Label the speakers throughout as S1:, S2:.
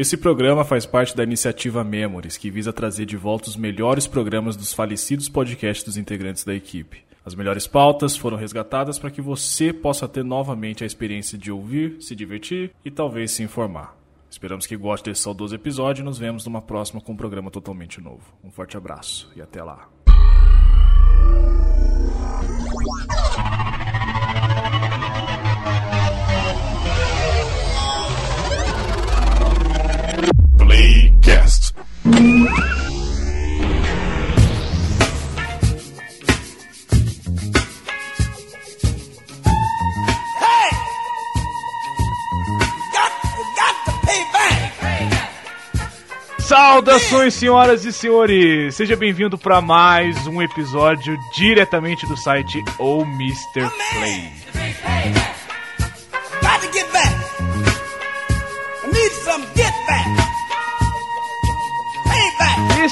S1: Esse programa faz parte da iniciativa Memories, que visa trazer de volta os melhores programas dos falecidos podcasts dos integrantes da equipe. As melhores pautas foram resgatadas para que você possa ter novamente a experiência de ouvir, se divertir e talvez se informar. Esperamos que goste desse saudoso episódio e nos vemos numa próxima com um programa totalmente novo. Um forte abraço e até lá.
S2: Playcast.
S3: Saudações, senhoras e senhores! Seja bem-vindo para mais um episódio diretamente do site O Mr. Play.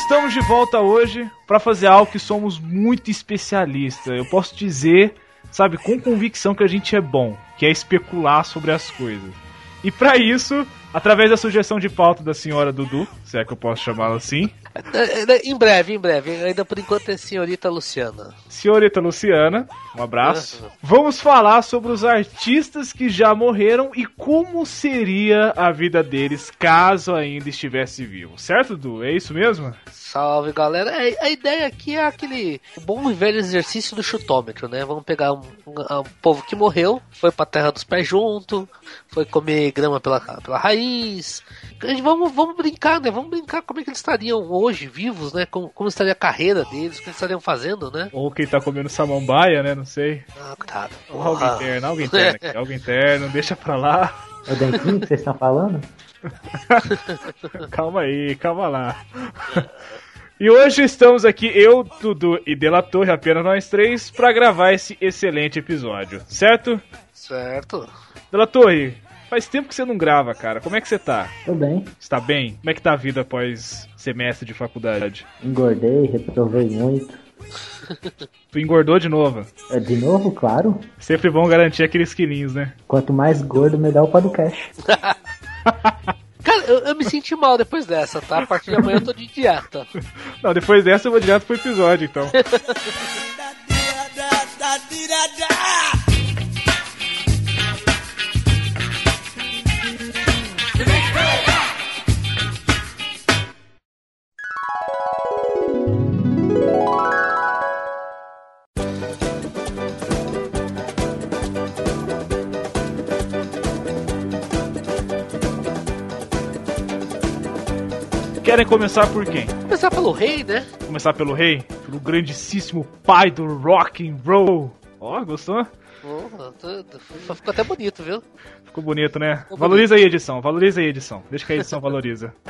S3: Estamos de volta hoje para fazer algo que somos muito especialistas. Eu posso dizer, sabe, com convicção que a gente é bom, que é especular sobre as coisas. E para isso, através da sugestão de pauta da senhora Dudu, se é que eu posso chamá-la assim,
S4: É, é, Em breve, em breve. Ainda por enquanto é senhorita Luciana.
S3: senhorita Luciana, um abraço. Vamos falar sobre os artistas que já morreram e como seria a vida deles caso ainda estivesse vivo. Certo, Dudu? É isso mesmo?
S4: Salve, galera. É, A ideia aqui é aquele bom e velho exercício do chutômetro, né? Vamos pegar um, um- um povo que morreu, foi pra terra dos pés junto, foi comer grama pela, pela raiz. Gente- Vamos, vamos brincar, né? Vamos brincar como é que eles estariam hoje vivos, né? Como, como estaria a carreira deles, o que eles estariam fazendo, né?
S3: Ou quem tá comendo samambaia, né? Não sei.
S4: Ah, coitado.
S3: Ou algo interno, algo interno aqui, algo interno, deixa pra lá.
S5: É o Dentinho que vocês estão falando?
S3: Calma aí, calma lá. E hoje estamos aqui, eu, Dudu e Dela Torre, apenas nós três, pra gravar esse excelente episódio, certo?
S4: Certo.
S3: Dela Torre, faz tempo que você não grava, cara. Como é que você tá?
S5: Tô bem.
S3: Você tá bem? Como é que tá a vida após semestre de faculdade?
S5: Engordei, reprovei muito.
S3: Tu engordou de novo.
S5: É, de novo, claro.
S3: Sempre bom garantir aqueles quilinhos, né?
S5: Quanto mais gordo, melhor o podcast.
S4: Cara, eu, eu me senti mal depois dessa, tá? A partir de amanhã eu tô de dieta.
S3: Não, depois dessa eu vou direto pro episódio, então. Querem começar por quem?
S4: Começar pelo rei, né?
S3: Começar pelo rei? Pelo grandíssimo pai do rock and roll. Ó, gostou?
S4: Porra, tô- tô- ficou até bonito, viu?
S3: Ficou bonito, né?
S4: Ficou
S3: Valoriza aí, edição. Valoriza aí, edição. Deixa que a edição valoriza.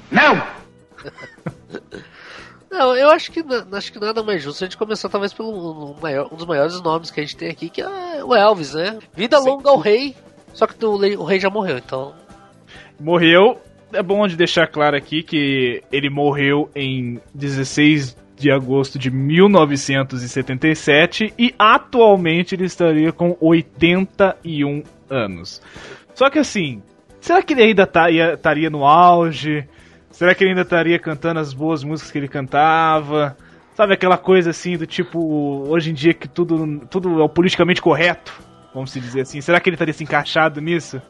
S4: Não, eu acho que, acho que nada mais justo a gente começar talvez pelo um, maior- um dos maiores nomes que a gente tem aqui, que é o Elvis, né? Vida longa ao rei, só que o rei já morreu, então.
S3: Morreu. É bom de deixar claro aqui que ele morreu em 16 de agosto de 1977 e atualmente ele estaria com 81 anos. Só que assim, será que ele ainda tá- ia- estaria no auge? Será que ele ainda estaria cantando as boas músicas que ele cantava? Sabe aquela coisa assim do tipo, hoje em dia que tudo, tudo é o politicamente correto? Vamos se dizer assim. Será que ele estaria se encaixado nisso?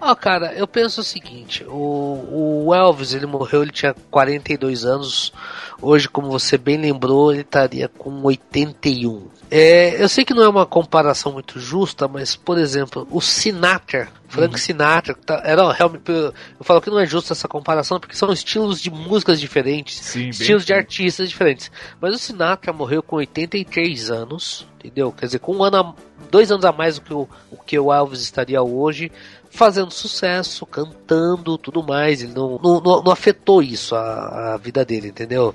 S4: Ó, cara, eu penso o seguinte: o, o Elvis ele morreu, ele tinha 42 anos. Hoje, como você bem lembrou, ele estaria com 81. É, eu sei que não é uma comparação muito justa, mas, por exemplo, o Sinatra, Frank Sinatra, que tá, era realmente. Eu falo que não é justa essa comparação, porque são estilos de músicas diferentes,
S3: Sim, bem
S4: estilos de artistas diferentes. Mas o Sinatra morreu com 83 anos, entendeu? Quer dizer, com um ano a, dois anos a mais do que o, o que o Elvis estaria hoje, fazendo sucesso, cantando, tudo mais. Ele não, não, não, afetou isso a, a vida dele, entendeu?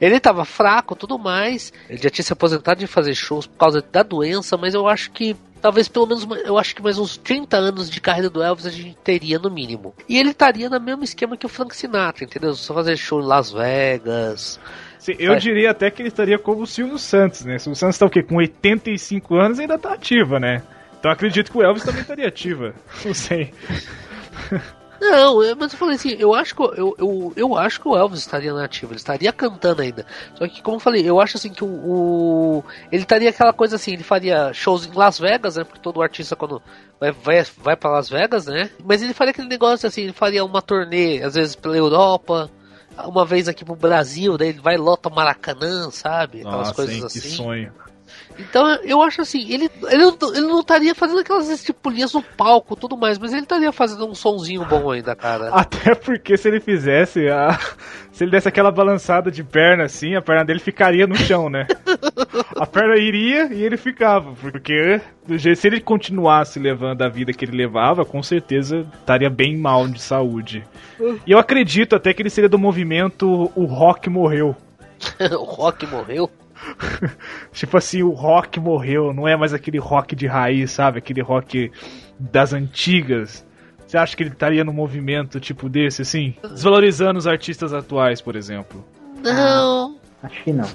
S4: Ele tava fraco, tudo mais. Ele já tinha se aposentado de fazer shows por causa da doença, mas eu acho que talvez pelo menos, eu acho que mais uns 30 anos de carreira do Elvis a gente teria no mínimo. E ele estaria no mesmo esquema que o Frank Sinatra, entendeu? Só fazer show em Las Vegas.
S3: Sim, eu
S4: Vai.
S3: diria até que ele estaria como o Silvio Santos, né? O Silvio Santos tá o quê? Com 85 anos e ainda tá ativa, né? Então acredito que o Elvis também estaria ativa. Não sei.
S4: Não, eu- mas eu falei assim, eu acho que o- eu, eu, eu acho que o Elvis estaria nativo, ele estaria cantando ainda. Só que, como eu falei, eu acho assim que o, o- ele estaria aquela coisa assim, ele faria shows em Las Vegas, né? Porque todo artista quando vai, vai, vai para Las Vegas, né? Mas ele faria aquele negócio assim, ele faria uma turnê, às vezes pela Europa, uma vez aqui pro Brasil, daí ele vai e lota Maracanã, sabe? Aquelas
S1: Nossa,
S4: coisas
S1: hein,
S4: assim.
S1: que sonho.
S4: Então eu acho assim, ele, ele, não, ele não estaria fazendo aquelas estipulinhas no palco e tudo mais, mas ele estaria fazendo um sonzinho bom ainda, cara.
S3: Até porque se ele fizesse, a- se ele desse aquela balançada de perna assim, a perna dele ficaria no chão, né? A perna iria e ele ficava, porque do jeito, se ele continuasse levando a vida que ele levava, com certeza estaria bem mal de saúde. E eu acredito até que ele seria do movimento O Rock Morreu.
S4: o Rock morreu.
S3: Tipo assim, o rock morreu, não é mais aquele rock de raiz, sabe? Aquele rock das antigas. Você acha que ele estaria num movimento tipo desse, assim? Desvalorizando os artistas atuais, por exemplo.
S4: Não,
S5: Acho que não.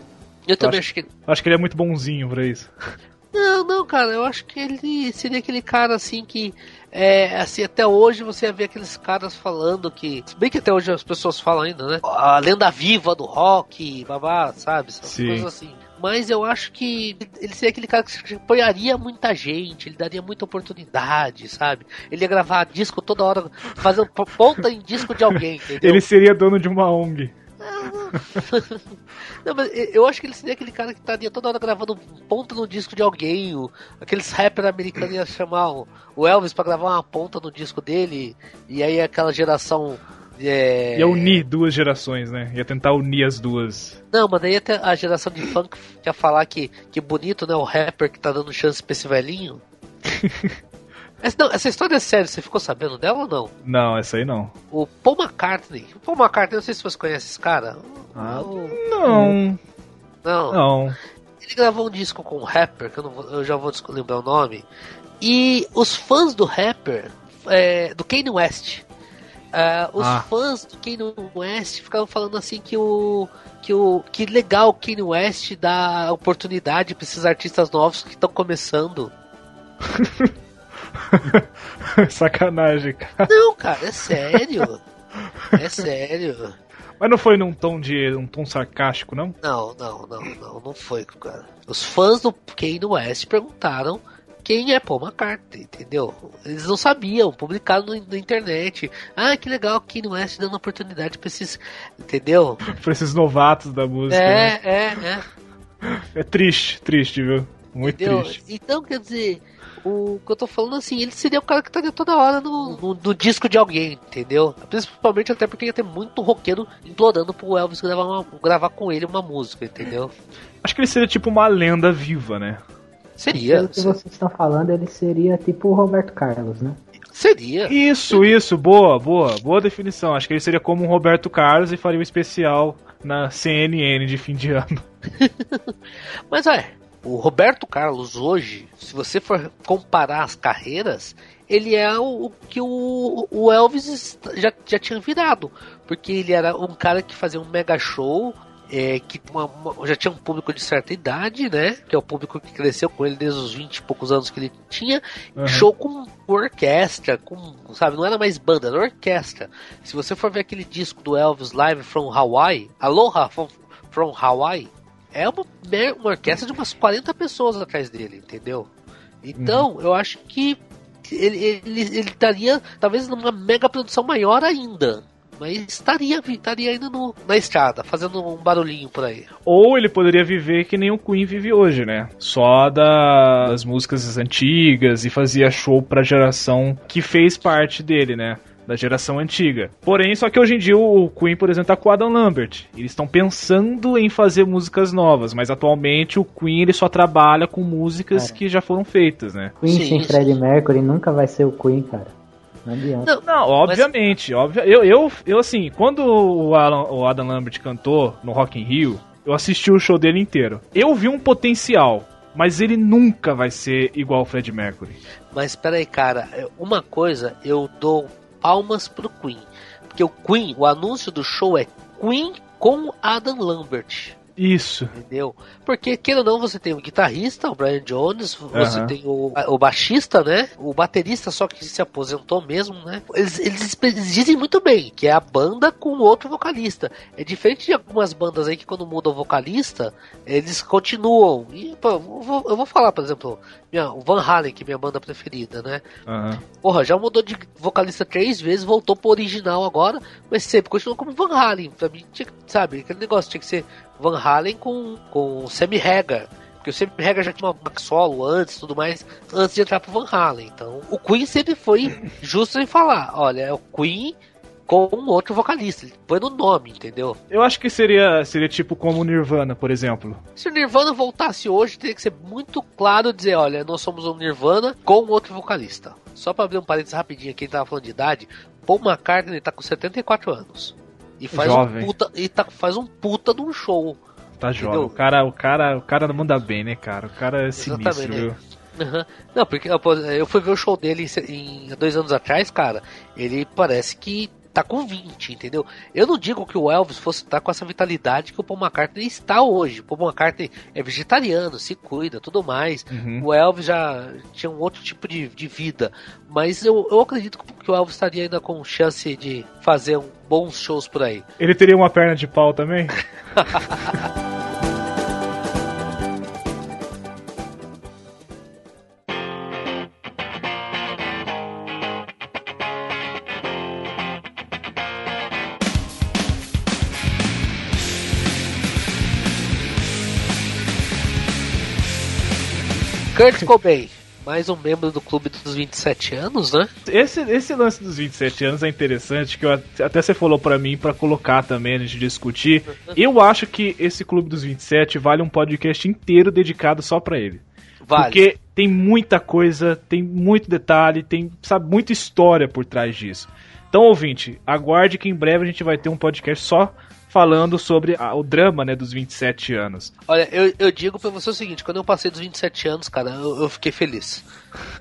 S4: eu também
S3: acho-
S4: acho que.
S3: Acho que ele é muito bonzinho pra isso.
S4: Não, não, cara, eu acho que ele seria aquele cara assim que. É, assim, até hoje você vê aqueles caras falando que. Se bem que até hoje as pessoas falam ainda, né? A lenda viva do rock, babá, sabe? Essas
S3: Sim.
S4: coisas assim. Mas eu acho que ele seria aquele cara que apoiaria muita gente, ele daria muita oportunidade, sabe? Ele ia gravar disco toda hora, fazendo ponta em disco de alguém, entendeu?
S3: Ele seria dono de uma ONG.
S4: Não, mas eu acho que ele seria aquele cara que estaria toda hora gravando ponta no disco de alguém. O, aqueles rapper americanos iam chamar o, o Elvis pra gravar uma ponta no disco dele. E aí aquela geração. É...
S3: Ia unir duas gerações, né? Ia tentar unir as duas.
S4: Não, mas daí até a geração de funk ia falar que, que bonito, né? O rapper que tá dando chance pra esse velhinho. Essa, não, essa história é séria, você ficou sabendo dela ou não?
S3: Não, essa aí não.
S4: O Paul McCartney. O Paul McCartney, não sei se você conhece esse cara.
S3: Ah,
S4: O-
S3: Não,
S4: não.
S3: não.
S4: Ele gravou um disco com um rapper, que eu, vou- eu já vou lembrar o nome. E os fãs do rapper, é, do Kanye West, é, os
S3: Ah.
S4: fãs do Kanye West ficavam falando assim que o. Que, o, que legal o Kanye West dá oportunidade pra esses artistas novos que estão começando.
S3: Sacanagem, cara.
S4: Não, cara, é sério. É sério.
S3: Mas não foi num tom de. um tom sarcástico, não?
S4: Não, não, não, não, não foi, cara. Os fãs do Kanye West perguntaram quem é Paul McCartney, entendeu? Eles não sabiam, publicaram no- na internet. Ah, que legal, Kanye West dando oportunidade pra esses. Entendeu?
S3: Pra esses novatos da música. né?
S4: É, é, é.
S3: É triste, triste, viu? Muito
S4: Entendeu?
S3: triste.
S4: Então, quer dizer, o que eu tô falando assim, ele seria o cara que estaria toda hora no, no, no disco de alguém, entendeu? Principalmente até porque ia ter muito roqueiro implorando pro Elvis gravar, uma- gravar com ele uma música, entendeu?
S3: Acho que ele seria tipo uma lenda viva, né?
S4: Seria.
S5: Pelo que vocês estão falando, ele seria tipo o Roberto Carlos, né?
S4: Seria.
S3: Isso, isso, boa, boa, boa definição. Acho que ele seria como um Roberto Carlos e faria um especial na CNN de fim de ano.
S4: Mas é, o Roberto Carlos hoje, se você for comparar as carreiras, ele é o, o que o, o Elvis já, já tinha virado. Porque ele era um cara que fazia um mega show. é, que uma- uma- já tinha um público de certa idade, né? Que é o público que cresceu com ele desde os 20 e poucos anos que ele tinha.
S3: Uhum.
S4: Show com orquestra, com, sabe, não era mais banda, era orquestra. Se você for ver aquele disco do Elvis Live from Hawaii, Aloha from, from Hawaii, é uma, mer- uma orquestra de umas 40 pessoas atrás dele, entendeu? Então, eu acho que ele, ele, ele estaria talvez numa mega produção maior ainda. Mas estaria, estaria ainda no, na estrada, fazendo um barulhinho por aí.
S3: Ou ele poderia viver que nem o Queen vive hoje, né? Só da- das músicas antigas e fazia show pra geração que fez parte dele, né? Da geração antiga. Porém, só que hoje em dia o Queen, por exemplo, tá com o Adam Lambert. Eles estão pensando em fazer músicas novas, mas atualmente o Queen ele só trabalha com músicas
S5: Cara.
S3: que já foram feitas, né?
S5: Queen
S4: Sim,
S5: sem
S4: sim.
S5: Fred Mercury nunca vai ser o Queen, cara. Não adianta.
S4: Não,
S3: Não, obviamente, óbvio. Eu, eu, eu assim, quando o, Alan- o Adam Lambert cantou no Rock in Rio, eu assisti o show dele inteiro. Eu vi um potencial, mas ele nunca vai ser igual o Fred Mercury.
S4: Mas peraí, cara, é, uma coisa eu dou palmas pro Queen. Porque o Queen, o anúncio do show é Queen com Adam Lambert.
S3: Isso.
S4: Entendeu? Porque, queira ou não, você tem o guitarrista, o Brian Jones, você
S3: Aham.
S4: tem o, o baixista, né? O baterista, só que se aposentou mesmo, né? Eles, eles, eles dizem muito bem que é a banda com outro vocalista. É diferente de algumas bandas aí que quando muda o vocalista, eles continuam. E, pô, eu vou, eu vou falar, por exemplo, minha, o Van Halen, que é minha banda preferida, né?
S3: Aham.
S4: Porra, já mudou de vocalista três vezes, voltou pro original agora, mas sempre continuou como Van Halen. Pra mim, tinha, sabe, aquele negócio tinha que ser Van Halen com, com Sammy Hagar. Porque o Sammy Hagar já tinha uma back solo antes tudo mais, antes de entrar pro Van Halen. Então, o Queen sempre foi justo em falar: olha, é o Queen com um outro vocalista. Ele põe no nome, entendeu?
S3: Eu acho que seria, seria tipo como o Nirvana, por exemplo.
S4: Se o Nirvana voltasse hoje, teria que ser muito claro dizer: olha, nós somos um Nirvana com outro vocalista. Só pra abrir um parênteses rapidinho aqui, ele tava falando de idade. Paul McCartney tá com 74 anos. E faz
S3: Jovem.
S4: um puta, e tá, faz um puta de um show.
S3: Tá jovem. O cara, o cara, o cara não manda bem, né, cara? O cara é sinistro,
S4: Exatamente,
S3: viu?
S4: Aham. Não, porque eu fui ver o show dele em, em- dois anos atrás, cara. Ele parece que tá com 20, entendeu? Eu não digo que o Elvis fosse estar com essa vitalidade que o Paul McCartney está hoje. O Paul McCartney é vegetariano, se cuida, tudo mais.
S3: Uhum.
S4: O Elvis já tinha um outro tipo de, de vida. Mas eu, eu acredito que o Elvis estaria ainda com chance de fazer um, bons shows por aí.
S3: Ele teria uma perna de pau também?
S4: Kurt Cobain, mais um membro do clube dos 27 anos, né?
S3: Esse, esse lance dos 27 anos é interessante, que eu, at- até você falou pra mim pra colocar também, a gente discutir. Eu acho que esse Clube dos 27 vale um podcast inteiro dedicado só pra ele.
S4: Vale.
S3: Porque tem muita coisa, tem muito detalhe, tem, sabe, muita história por trás disso. Então, ouvinte, aguarde que em breve a gente vai ter um podcast só falando sobre a- o drama, né, dos 27 anos.
S4: Olha, eu, eu digo pra você o seguinte, quando eu passei dos 27 anos, cara, eu, eu fiquei feliz.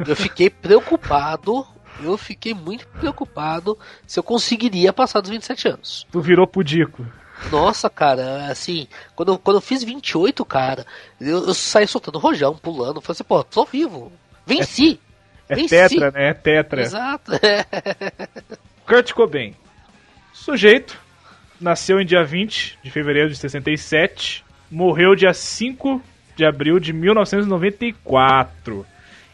S4: Eu fiquei preocupado, eu fiquei muito preocupado se eu conseguiria passar dos 27 anos.
S3: Tu virou pudico.
S4: Nossa, cara, assim, quando, eu- quando eu fiz 28, cara, eu, eu saí soltando rojão, pulando, falei assim, pô, tô vivo. Venci!
S3: É
S4: Venci.
S3: tetra, né? É tetra.
S4: Exato.
S3: Kurt Cobain. Sujeito. Nasceu em dia 20 de fevereiro de 67. Morreu dia 5 de abril de 1994.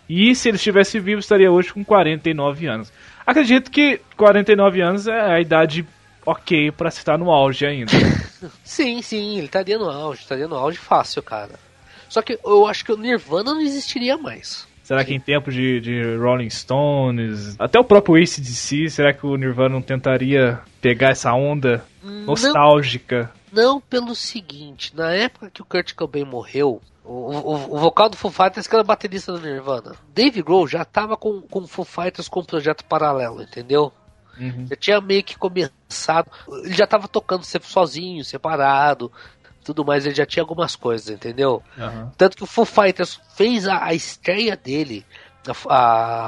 S3: E se ele estivesse vivo, estaria hoje com 49 anos. Acredito que 49 anos é a idade ok pra se estar no auge ainda.
S4: Sim, sim, ele estaria no auge, estaria no auge fácil, cara. Só que eu acho que o Nirvana não existiria mais.
S3: Será que em tempo de, de Rolling Stones, até o próprio ACDC, será que o Nirvana não tentaria pegar essa onda nostálgica?
S4: Não pelo seguinte, na época que o Kurt Cobain morreu, o, o, o vocal do Foo Fighters que era baterista do Nirvana, Dave Grohl já tava com, com o Foo Fighters com um projeto paralelo, entendeu?
S3: Uhum.
S4: Já tinha meio que começado, ele já tava tocando sozinho, separado, tudo mais, ele já tinha algumas coisas, entendeu?
S3: Aham.
S4: Tanto que o Foo Fighters fez a, a estreia dele, a-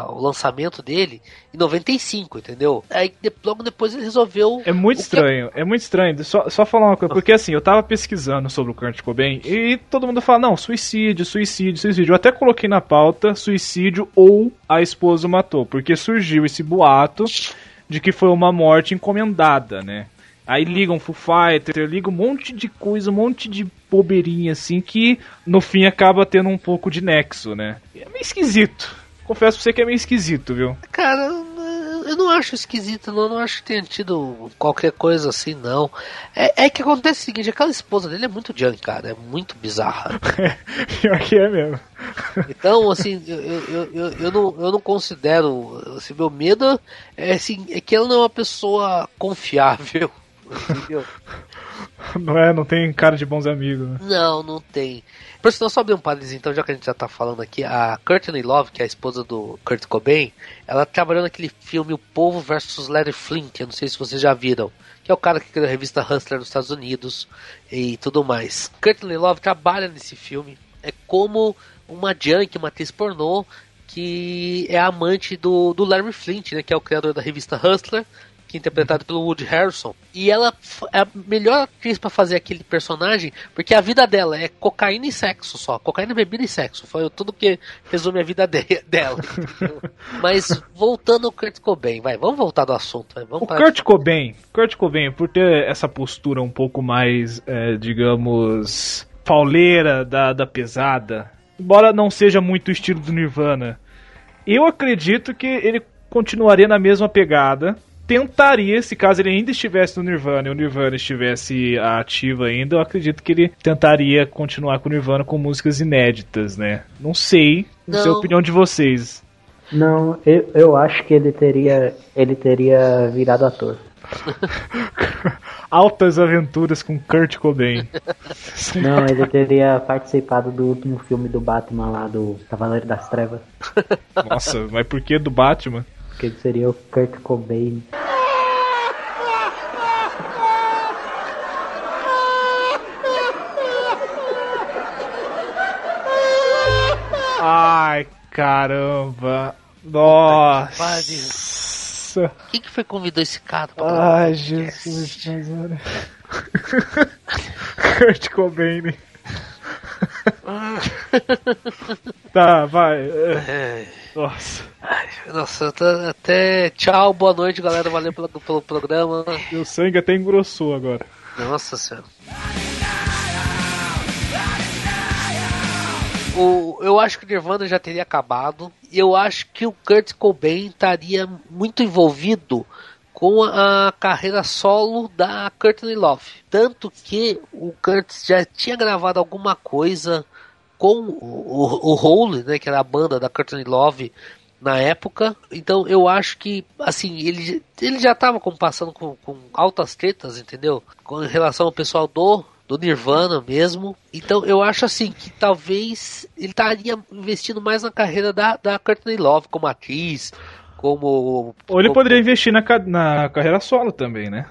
S4: a- o lançamento dele, em 95, entendeu? Aí de- logo depois ele resolveu.
S3: É muito
S4: o que-
S3: estranho, é muito estranho. Só, só falar uma coisa, porque assim, eu tava pesquisando sobre o Kurt Cobain e todo mundo fala, não, suicídio, suicídio, suicídio. Eu até coloquei na pauta suicídio ou a esposa o matou, porque surgiu esse boato de que foi uma morte encomendada, né? Aí ligam Foo Fighter, ligam um monte de coisa, um monte de bobeirinha assim que no fim acaba tendo um pouco de nexo, né? É meio esquisito. Confesso pra você que é meio esquisito, viu?
S4: Cara, eu não acho esquisito, não. Eu não acho que tenha tido qualquer coisa assim, não. É, é que acontece o seguinte: aquela esposa dele é muito junk, cara. É muito bizarra.
S3: Pior que é mesmo.
S4: Então, assim, eu, eu, eu, eu, não, eu não considero. Assim, meu medo é, assim, é que ela não é uma pessoa confiável. Entendeu?
S3: Não é, não tem cara de bons amigos. né?
S4: Não, não tem. Por sinal, só abrir um parênteses, então, já que a gente já tá falando aqui, a Courtney Love, que é a esposa do Kurt Cobain, ela trabalhou naquele filme O Povo versus Larry Flint, eu não sei se vocês já viram, que é o cara que criou a revista Hustler nos Estados Unidos e tudo mais. Courtney Love trabalha nesse filme, é como uma junk, uma atriz pornô, que é amante do, do Larry Flint, né, que é o criador da revista Hustler, que é interpretado pelo Woody Harrison. E ela é a melhor atriz pra fazer aquele personagem, porque a vida dela é cocaína e sexo só. Cocaína, bebida e sexo. Foi tudo que resume a vida de- dela. Mas voltando ao Kurt Cobain, vai, vamos voltar do assunto. Vai, vamos
S3: O Kurt Cobain, Kurt Cobain, por ter essa postura um pouco mais, é, digamos, pauleira da, da pesada, embora não seja muito o estilo do Nirvana, eu acredito que ele continuaria na mesma pegada. Tentaria, se caso ele ainda estivesse no Nirvana e o Nirvana estivesse ativo ainda, eu acredito que ele tentaria continuar com o Nirvana com músicas inéditas, né? Não sei, não sei a
S4: Não.
S3: opinião de vocês.
S5: Não, eu, eu acho que ele teria, ele teria virado ator.
S3: Altas aventuras com Kurt Cobain.
S5: Não, ele teria participado do último filme do Batman lá, do Cavaleiro das Trevas.
S3: Nossa, mas por que do Batman?
S5: Que ele seria o Kurt Cobain.
S3: Ai, caramba. Nossa.
S4: Quem que foi que convidou esse cara? pra-
S3: Ai, Jesus. Nazaré. Kurt Cobain. tá, vai.
S4: É.
S3: Nossa.
S4: Nossa, eu tô- até tchau, boa noite, galera. Valeu pelo, pelo programa.
S3: Meu sangue até engrossou agora.
S4: Nossa senhora. O, eu acho que o Nirvana já teria acabado. E eu acho que o Kurt Cobain estaria muito envolvido com a carreira solo da Courtney Love. Tanto que o Kurt já tinha gravado alguma coisa com o, o, o Hole, né, que era a banda da Courtney Love na época. Então eu acho que assim, ele, ele já estava passando com, com altas tretas, entendeu? Com relação ao pessoal do do Nirvana mesmo. Então eu acho assim que talvez ele estaria investindo mais na carreira da, da Courtney Love como atriz, como
S3: Ou ele
S4: como-
S3: poderia investir na, na carreira solo também, né?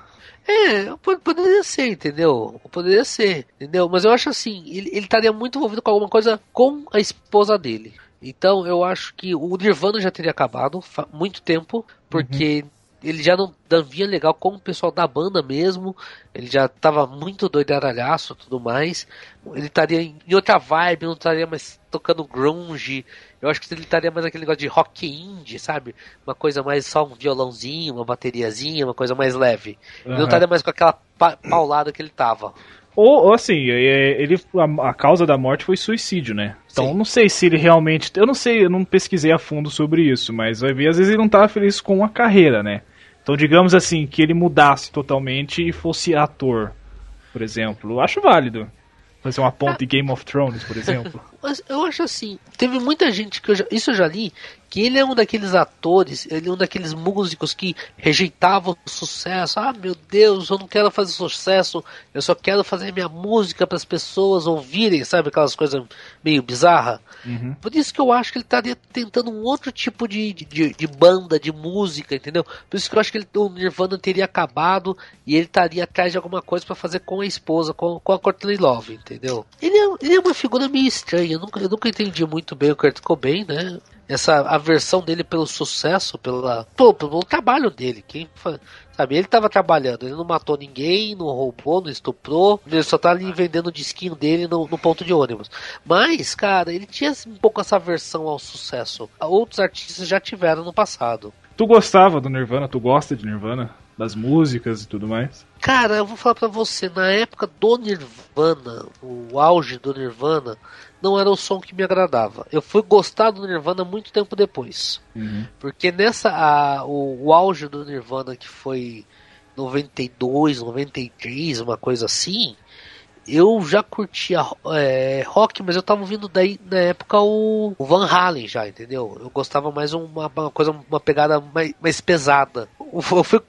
S4: É, po- poderia ser, entendeu? Poderia ser, entendeu? Mas eu acho assim, ele, ele estaria muito envolvido com alguma coisa com a esposa dele. Então eu acho que o Nirvana já teria acabado há muito tempo, porque ele já não não vinha legal com o pessoal da banda mesmo. Ele já tava muito doidaralhaço e tudo mais. Ele estaria em outra vibe, não estaria mais tocando grunge. Eu acho que ele estaria mais aquele negócio de rock indie, sabe? Uma coisa mais só um violãozinho, uma bateriazinha, uma coisa mais leve. Ele não estaria mais com aquela pa- paulada que ele tava.
S3: Ou, ou assim, é, ele a, a causa da morte foi suicídio, né? Então
S4: Sim.
S3: não sei se ele realmente. Eu não sei, eu não pesquisei a fundo sobre isso, mas vai ver, às vezes ele não tava feliz com a carreira, né? Então digamos assim, que ele mudasse totalmente e fosse ator, por exemplo. Eu acho válido. Fazer uma ponte Game of Thrones, por exemplo.
S4: Mas eu acho assim, teve muita gente que eu já, isso eu já li, que ele é um daqueles atores, ele é um daqueles músicos que rejeitavam o sucesso. Ah, meu Deus, eu não quero fazer sucesso, eu só quero fazer minha música para as pessoas ouvirem, sabe aquelas coisas meio bizarras. Por isso que eu acho que ele estaria tentando um outro tipo de, de, de banda, de música, entendeu? Por isso que eu acho que ele, o Nirvana teria acabado e ele estaria atrás de alguma coisa para fazer com a esposa, com, com a Courtney Love, entendeu? Ele é, ele é uma figura meio estranha, eu nunca, eu nunca entendi muito bem o Kurt Cobain, né? Essa aversão dele pelo sucesso, pela, pelo, pelo trabalho dele. Quem sabe, ele estava trabalhando, ele não matou ninguém, não roubou, não estuprou, ele só tá ali vendendo o disquinho dele no, no ponto de ônibus. Mas, cara, ele tinha um pouco essa aversão ao sucesso. Outros artistas já tiveram no passado.
S3: tu gostava do Nirvana? Tu gosta de Nirvana? Das músicas e tudo mais?
S4: Cara, eu vou falar pra você, na época do Nirvana, o auge do Nirvana, não era o som que me agradava. Eu fui gostar do Nirvana muito tempo depois. Porque nessa. a- o, o auge do Nirvana, que foi 92, 93, uma coisa assim. Eu já curtia é, rock, mas eu tava ouvindo daí na época o, o Van Halen já, entendeu? Eu gostava mais uma, uma coisa, uma pegada mais, mais pesada. Eu fui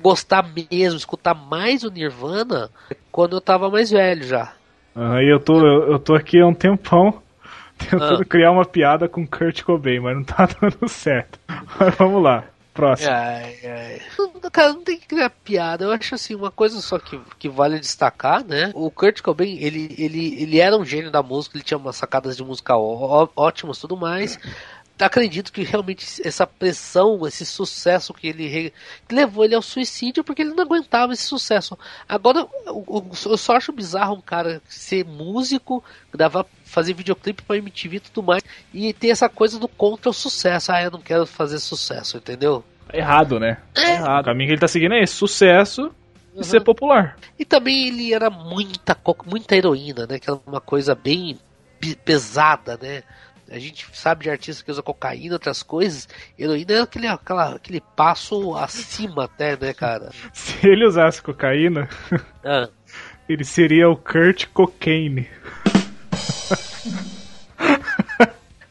S4: gostar mesmo, escutar mais o Nirvana quando eu tava mais velho já.
S3: Aham, e eu tô, eu, eu tô aqui há um tempão tentando
S4: Ah.
S3: criar uma piada com Kurt Cobain, mas não tá dando certo. Mas vamos lá, próximo.
S4: Ai, ai. Cara, não tem que criar piada. Eu acho assim, uma coisa só que, que vale destacar, né? O Kurt Cobain, ele, ele, ele era um gênio da música, ele tinha umas sacadas de música ó- ó- ótimas e tudo mais. Acredito que realmente essa pressão, esse sucesso que ele re... levou ele ao suicídio porque ele não aguentava esse sucesso. Agora, eu só acho bizarro um cara ser músico, gravar, fazer videoclipe pra MTV e tudo mais, e ter essa coisa do contra o sucesso. Ah, eu não quero fazer sucesso, entendeu?
S3: Errado, né?
S4: É.
S3: Errado. O caminho que ele tá seguindo é esse: sucesso e ser popular.
S4: E também ele era muita, muita heroína, né? Que era uma coisa bem pe- pesada, né? A gente sabe de artista que usa cocaína, outras coisas. Heroína é aquele, aquela, aquele passo acima até, né, cara?
S3: Se ele usasse cocaína,
S4: Ah,
S3: ele seria o Kurt Cocaine.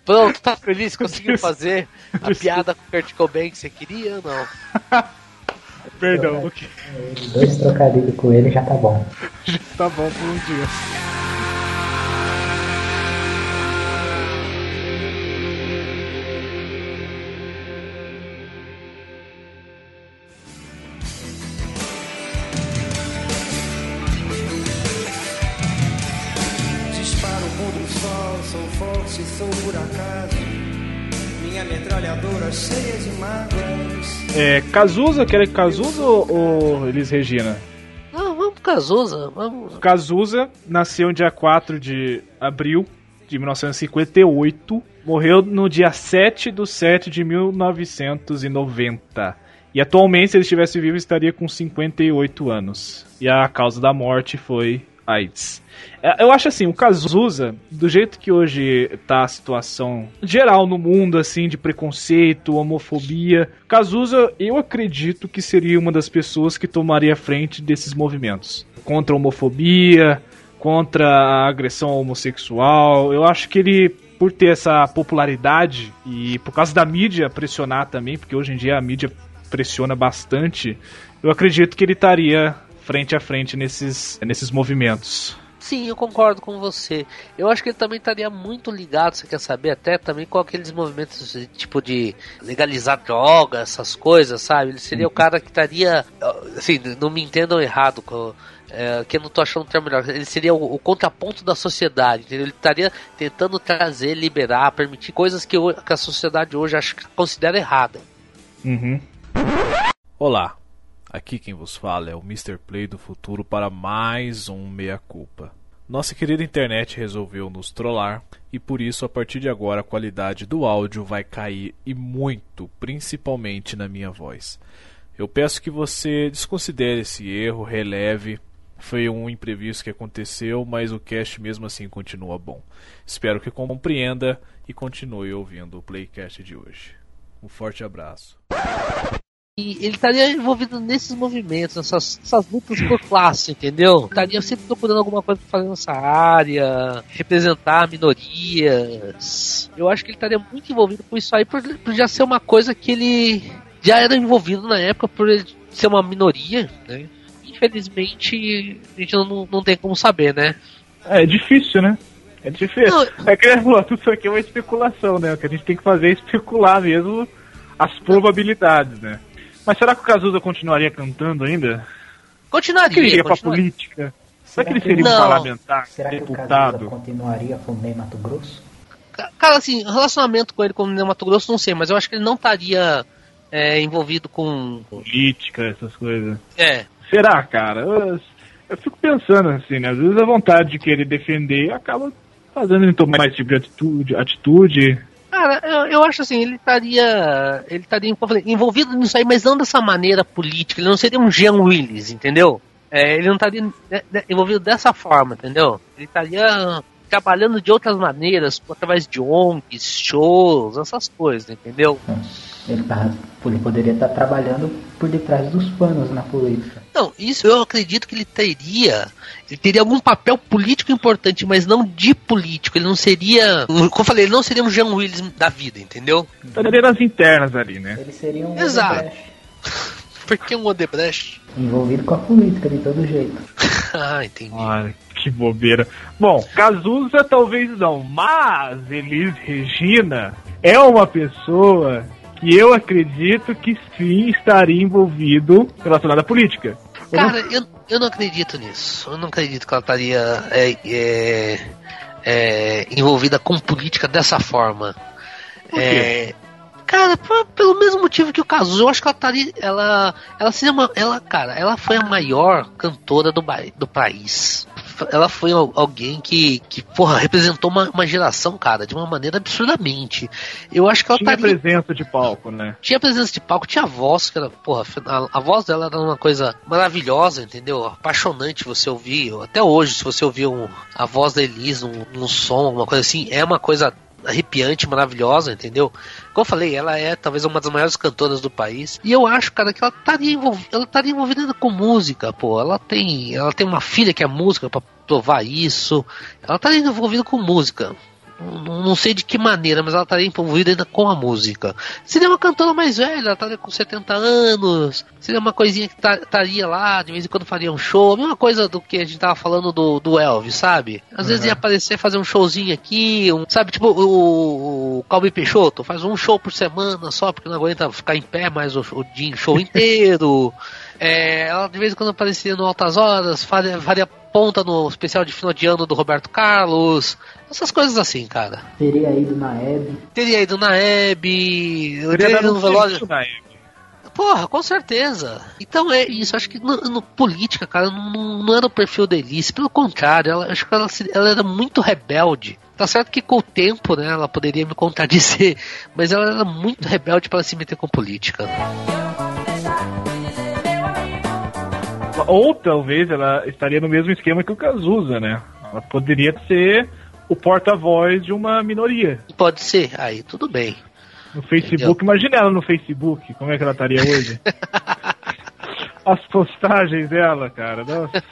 S4: Pronto, tá feliz? Conseguiu fazer a piada com o Kurt Cobain que você queria ou não?
S3: Perdão, ok.
S5: Dois trocadilhos com ele já tá bom.
S3: Tá bom por um dia. Cazuza, quer Cazuza ou, ou Elis Regina?
S4: Não, vamos pro Cazuza, vamos.
S3: Cazuza nasceu no dia 4 de abril de 1958, morreu no dia 7 de 7 de 1990. E atualmente, se ele estivesse vivo, estaria com 58 anos. E a causa da morte foi AIDS. É, Eu acho assim, o Cazuza, do jeito que hoje tá a situação geral no mundo, assim, de preconceito, homofobia, Cazuza, eu acredito que seria uma das pessoas que tomaria frente desses movimentos. Contra a homofobia, contra a agressão homossexual. Eu acho que ele, por ter essa popularidade e por causa da mídia pressionar também, porque hoje em dia a mídia pressiona bastante, eu acredito que ele estaria frente a frente nesses, nesses movimentos.
S4: Sim, eu concordo com você. Eu acho que ele também estaria muito ligado, você quer saber, até também com aqueles movimentos de, tipo de legalizar droga, essas coisas, sabe? Ele seria o cara que estaria. Assim, não me entendam errado, é, que eu não tô achando um termo melhor. Ele seria o, o contraponto da sociedade, entendeu? Ele estaria tentando trazer, liberar, permitir coisas que, ho- que a sociedade hoje acho que considera errada.
S3: Uhum.
S1: Olá, aqui quem vos fala é o Mr. Play do futuro para mais um Meia Culpa. Nossa querida internet resolveu nos trollar e por isso a partir de agora a qualidade do áudio vai cair e muito, principalmente na minha voz. Eu peço que você desconsidere esse erro, releve. Foi um imprevisto que aconteceu, mas o cast mesmo assim continua bom. Espero que compreenda e continue ouvindo o Playcast de hoje. Um forte abraço.
S4: E ele estaria envolvido nesses movimentos, nessas, nessas lutas por classe, entendeu? Estaria sempre procurando alguma coisa pra fazer nessa área, representar minorias. Eu acho que ele estaria muito envolvido com isso aí, por, por já ser uma coisa que ele já era envolvido na época, por ele ser uma minoria, né? Infelizmente, a gente não, não tem como saber, né?
S3: É difícil, né? É difícil.
S4: Não,
S3: É que ele falou, tudo isso aqui é uma especulação, né? O que a gente tem que fazer é especular mesmo as probabilidades, né? Mas será que o Cazuza continuaria cantando ainda? Será
S4: continuaria.
S3: que ele iria pra política? Será que ele seria um
S4: Não.
S3: parlamentar,
S5: Será que o Cazuza
S3: deputado?
S5: continuaria com o Ney Mato Grosso?
S4: Ca- Cara, assim, relacionamento com ele com o Ney Mato Grosso, não sei, mas eu acho que ele não estaria é, envolvido com.
S3: Política, essas coisas.
S4: É,
S3: Será, cara? Eu, eu fico pensando assim, né? Às vezes a vontade de querer defender acaba fazendo ele tomar mais tipo de atitude. atitude.
S4: Cara, eu, eu acho assim, ele estaria. Ele estaria envolvido nisso aí, mas não dessa maneira política. Ele não seria um Jean Willis, entendeu? É, ele não estaria né, né, envolvido dessa forma, entendeu? Ele estaria trabalhando de outras maneiras, através de ONGs, shows, essas coisas, entendeu?
S5: Ele, tá, ele poderia estar trabalhando por detrás dos panos na política.
S4: Não, isso eu acredito que ele teria. Ele teria algum papel político importante, mas não de político. Ele não seria. Como eu falei, ele não seria um Jean Willis da vida, entendeu?
S3: Estaria nas internas ali, né?
S5: Ele seria um
S4: Exato.
S5: Odebrecht,
S4: Porque um Odebrecht.
S5: envolvido com a política de todo jeito.
S4: ah, entendi.
S3: Ai, que bobeira. Bom, Cazuza talvez não, mas Elis Regina é uma pessoa que eu acredito que sim estaria envolvido relacionado à política. Eu não-
S4: Cara, eu, eu não acredito nisso. Eu não acredito que ela estaria é, é, é, envolvida com política dessa forma. É, Cara, p- pelo mesmo motivo que o Cazuza, eu acho que ela estaria. Ela. Ela seria uma. Ela, cara, ela foi a maior cantora do, do país. Ela foi al- alguém que, que porra, representou uma, uma geração, cara, de uma maneira absurdamente. Eu acho que ela
S3: Tinha
S4: estaria.
S3: presença de palco, né?
S4: Tinha presença de palco, tinha voz, que era, porra, a, a voz dela era uma coisa maravilhosa, entendeu? Apaixonante você ouvir. Até hoje, se você ouvir um, a voz da Elis num, num som, alguma coisa assim, é uma coisa arrepiante, maravilhosa, entendeu? Como eu falei, ela é talvez uma das maiores cantoras do país. E eu acho, cara, que ela estaria envolvida, ela estaria envolvida com música, pô. Ela tem, ela tem uma filha que é música pra provar isso. Ela estaria envolvida com música. Não, sei de que maneira, mas ela estaria envolvida ainda com a música. Seria uma cantora mais velha, ela estaria com 70 anos. Seria uma coisinha que ta- estaria lá, de vez em quando faria um show. A mesma coisa do que a gente tava falando do, do Elvis, sabe? Às vezes ia aparecer, fazer um showzinho aqui, um, sabe? Tipo o, o Calbi Peixoto, faz um show por semana só, porque não aguenta ficar em pé mais o, o dia, show inteiro. É, ela de vez em quando aparecia no Altas Horas, faria, faria ponta no especial de final de ano do Roberto Carlos. Essas coisas assim, cara.
S5: Teria ido na Hebe.
S4: Teria ido na Hebe,
S3: Teria
S4: ido no velório.
S3: na Hebe.
S4: Porra, com certeza. Então é isso. Acho que no, no- política, cara, não, não era o perfil da Elise. Pelo contrário, ela, acho que ela, ela era muito rebelde. Tá certo que com o tempo, né, ela poderia me contradizer, mas ela era muito rebelde para se meter com política.
S3: Ou talvez ela estaria no mesmo esquema que o Cazuza, né? Ela poderia ser o porta-voz de uma minoria.
S4: Pode ser, aí tudo bem.
S3: No Facebook, imagina ela no Facebook, como é que ela estaria hoje? As postagens dela, cara, nossa.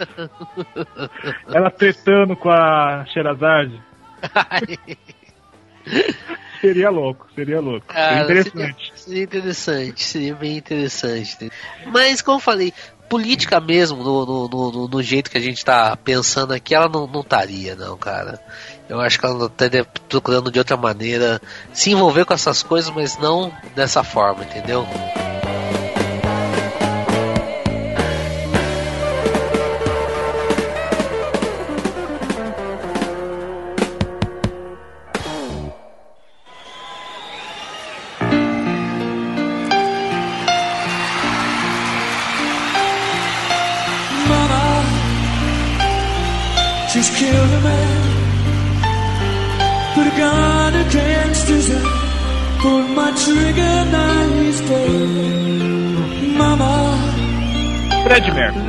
S3: Ela tretando com a Sherazade. Seria louco, seria louco.
S4: Cara,
S3: Seria interessante.
S4: Seria, seria interessante, seria bem interessante. Mas, como eu falei, política mesmo, no, no, no- no jeito que a gente tá pensando aqui, ela não não estaria, não, cara. Eu acho que ela estaria procurando de outra maneira se envolver com essas coisas, mas não dessa forma, entendeu?
S3: Fred Mercury,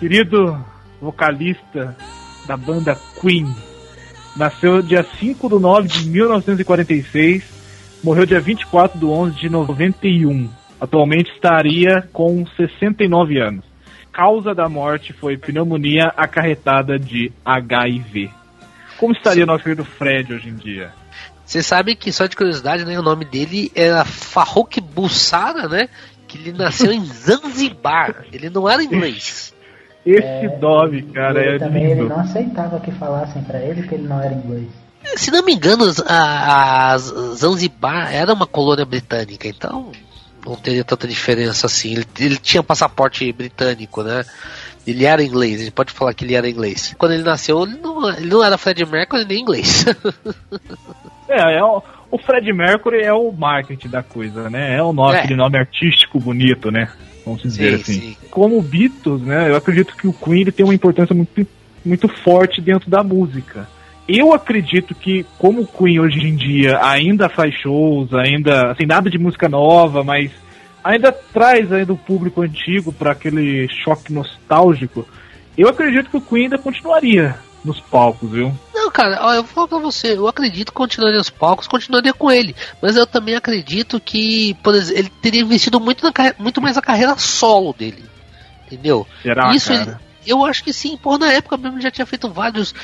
S3: querido vocalista da banda Queen, nasceu dia 5 de 9 de 1946, morreu dia 24 de 11 de 91. Atualmente estaria com 69 anos. Causa da morte foi pneumonia acarretada de HIV. Como estaria nosso querido Fred hoje em dia?
S4: Você sabe que, só de curiosidade, né, o nome dele era Farrokh Bulsara, né? Que ele nasceu em Zanzibar. Ele não era inglês.
S3: Esse nome, cara,
S5: ele
S3: é
S5: também ele
S3: lindo.
S5: não aceitava que falassem pra ele que ele não era inglês.
S4: Se não me engano, a, a Zanzibar era uma colônia britânica, então não teria tanta diferença assim. Ele, ele tinha passaporte britânico, né? Ele era inglês, a gente pode falar que ele era inglês. Quando ele nasceu, ele não, ele não era Fred Mercury nem inglês.
S3: É, é o, Fred Mercury é o marketing da coisa, né? É o nome,
S4: É.
S3: aquele nome artístico bonito, né? Vamos dizer
S4: Sim,
S3: assim.
S4: sim.
S3: Como o Beatles, né? Eu acredito que o Queen ele tem uma importância muito, muito forte dentro da música. Eu acredito que, como o Queen hoje em dia ainda faz shows, ainda, assim, nada de música nova, mas ainda traz ainda o público antigo para aquele choque nostálgico, eu acredito que o Queen ainda continuaria nos palcos, viu?
S4: Não, cara, ó, eu vou falar pra você, eu acredito que continuaria nos palcos, continuaria com ele. Mas eu também acredito que, por exemplo, ele teria investido muito, na muito mais na carreira solo dele. Entendeu?
S3: Será,
S4: Isso
S3: cara?
S4: ele- eu acho que sim, pô, na época mesmo já tinha feito vários.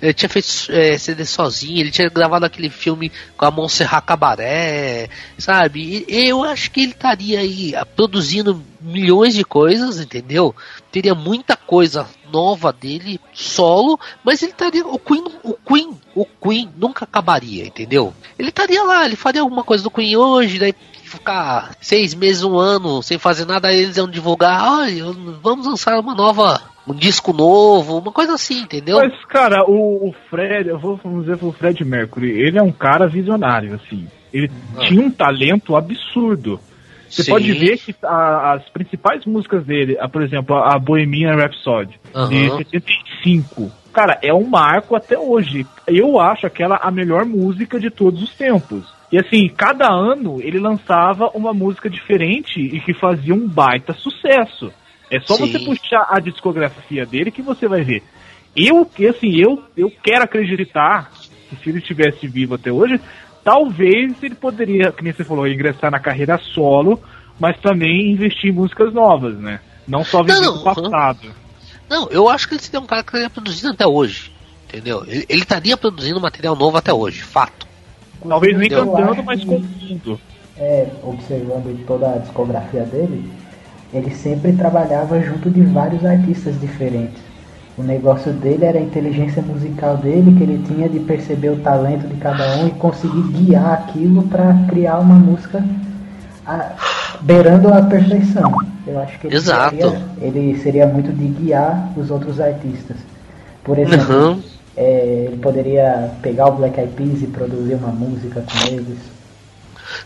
S4: Ele tinha feito é, CD sozinho, ele tinha gravado aquele filme com a Montserrat Cabaré, sabe? E eu acho que ele estaria aí ah, produzindo milhões de coisas, entendeu? Teria muita coisa nova dele, solo, mas ele estaria. O Queen, o Queen, o Queen nunca acabaria, entendeu? Ele estaria lá, ele faria alguma coisa do Queen hoje, daí ficar seis meses, um ano sem fazer nada, eles iam divulgar, olha, vamos lançar uma nova um disco novo, uma coisa assim, entendeu?
S3: Mas, cara, o, o Fred, eu vou vamos dizer o Fred Mercury, ele é um cara visionário, assim. Ele tinha um talento absurdo. Você
S4: Sim.
S3: pode ver que a- as principais músicas dele, a, por exemplo, a Bohemian Rhapsody, de
S4: Aham.
S3: 75, cara, é um marco até hoje. Eu acho aquela a melhor música de todos os tempos. E assim, cada ano ele lançava uma música diferente e que fazia um baita sucesso. É só
S4: Sim.
S3: você puxar a discografia dele que você vai ver. Eu, que, assim, eu, eu quero acreditar que se ele estivesse vivo até hoje, talvez ele poderia, nem você falou, ingressar na carreira solo, mas também investir em músicas novas, né? Não só viver
S4: Não,
S3: do passado.
S4: Não, eu acho que ele seria um cara que estaria produzindo até hoje. Entendeu? Ele, ele estaria produzindo material novo até hoje, fato.
S3: Talvez nem cantando, mas compondo.
S5: é, observando toda a discografia dele, ele sempre trabalhava junto de vários artistas diferentes. O negócio dele era a inteligência musical dele, que ele tinha de perceber o talento de cada um e conseguir guiar aquilo para criar uma música a- beirando a perfeição. Eu acho que ele
S4: Exato.
S5: seria, ele seria muito de guiar os outros artistas. Por exemplo,
S4: Uhum.
S5: é, ele poderia pegar o Black Eyed Peas e produzir uma música com eles.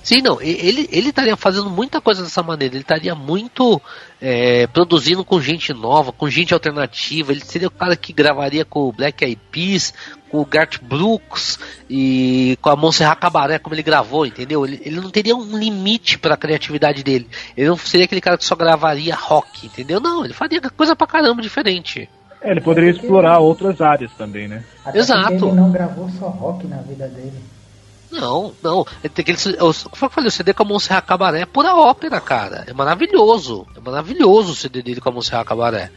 S4: Sim, não, ele, ele estaria fazendo muita coisa dessa maneira, ele estaria muito é, produzindo com gente nova, com gente alternativa, ele seria o cara que gravaria com o Black Eyed Peas, com o Garth Brooks e com a Montserrat Cabaré, como ele gravou, entendeu? Ele, ele não teria um limite para a criatividade dele, ele não seria aquele cara que só gravaria rock, entendeu? Não, ele faria coisa pra caramba diferente.
S3: É, ele poderia explorar outras áreas também, né?
S5: Até
S4: Exato.
S5: ele não gravou só rock na vida dele.
S4: Não, não. Tem aquele, o, como foi que eu falei? O CD com a Montserrat Cabaré é pura ópera, cara. É maravilhoso. É maravilhoso o CD dele com a Montserrat Cabaré.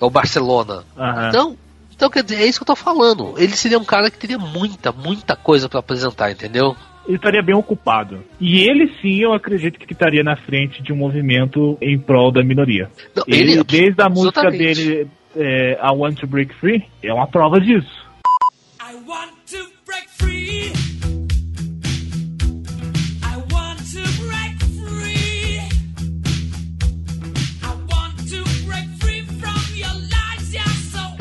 S4: É o Barcelona.
S3: Aham.
S4: Então, então, quer dizer, é isso que eu tô falando. Ele seria um cara que teria muita, muita coisa pra apresentar, entendeu?
S3: ele estaria bem ocupado. E ele sim, eu acredito que estaria na frente de um movimento em prol da minoria.
S4: Não,
S3: Ele,
S4: ele-
S3: desde a música dele, é, I Want to Break Free, é uma prova disso.
S6: I want to break free.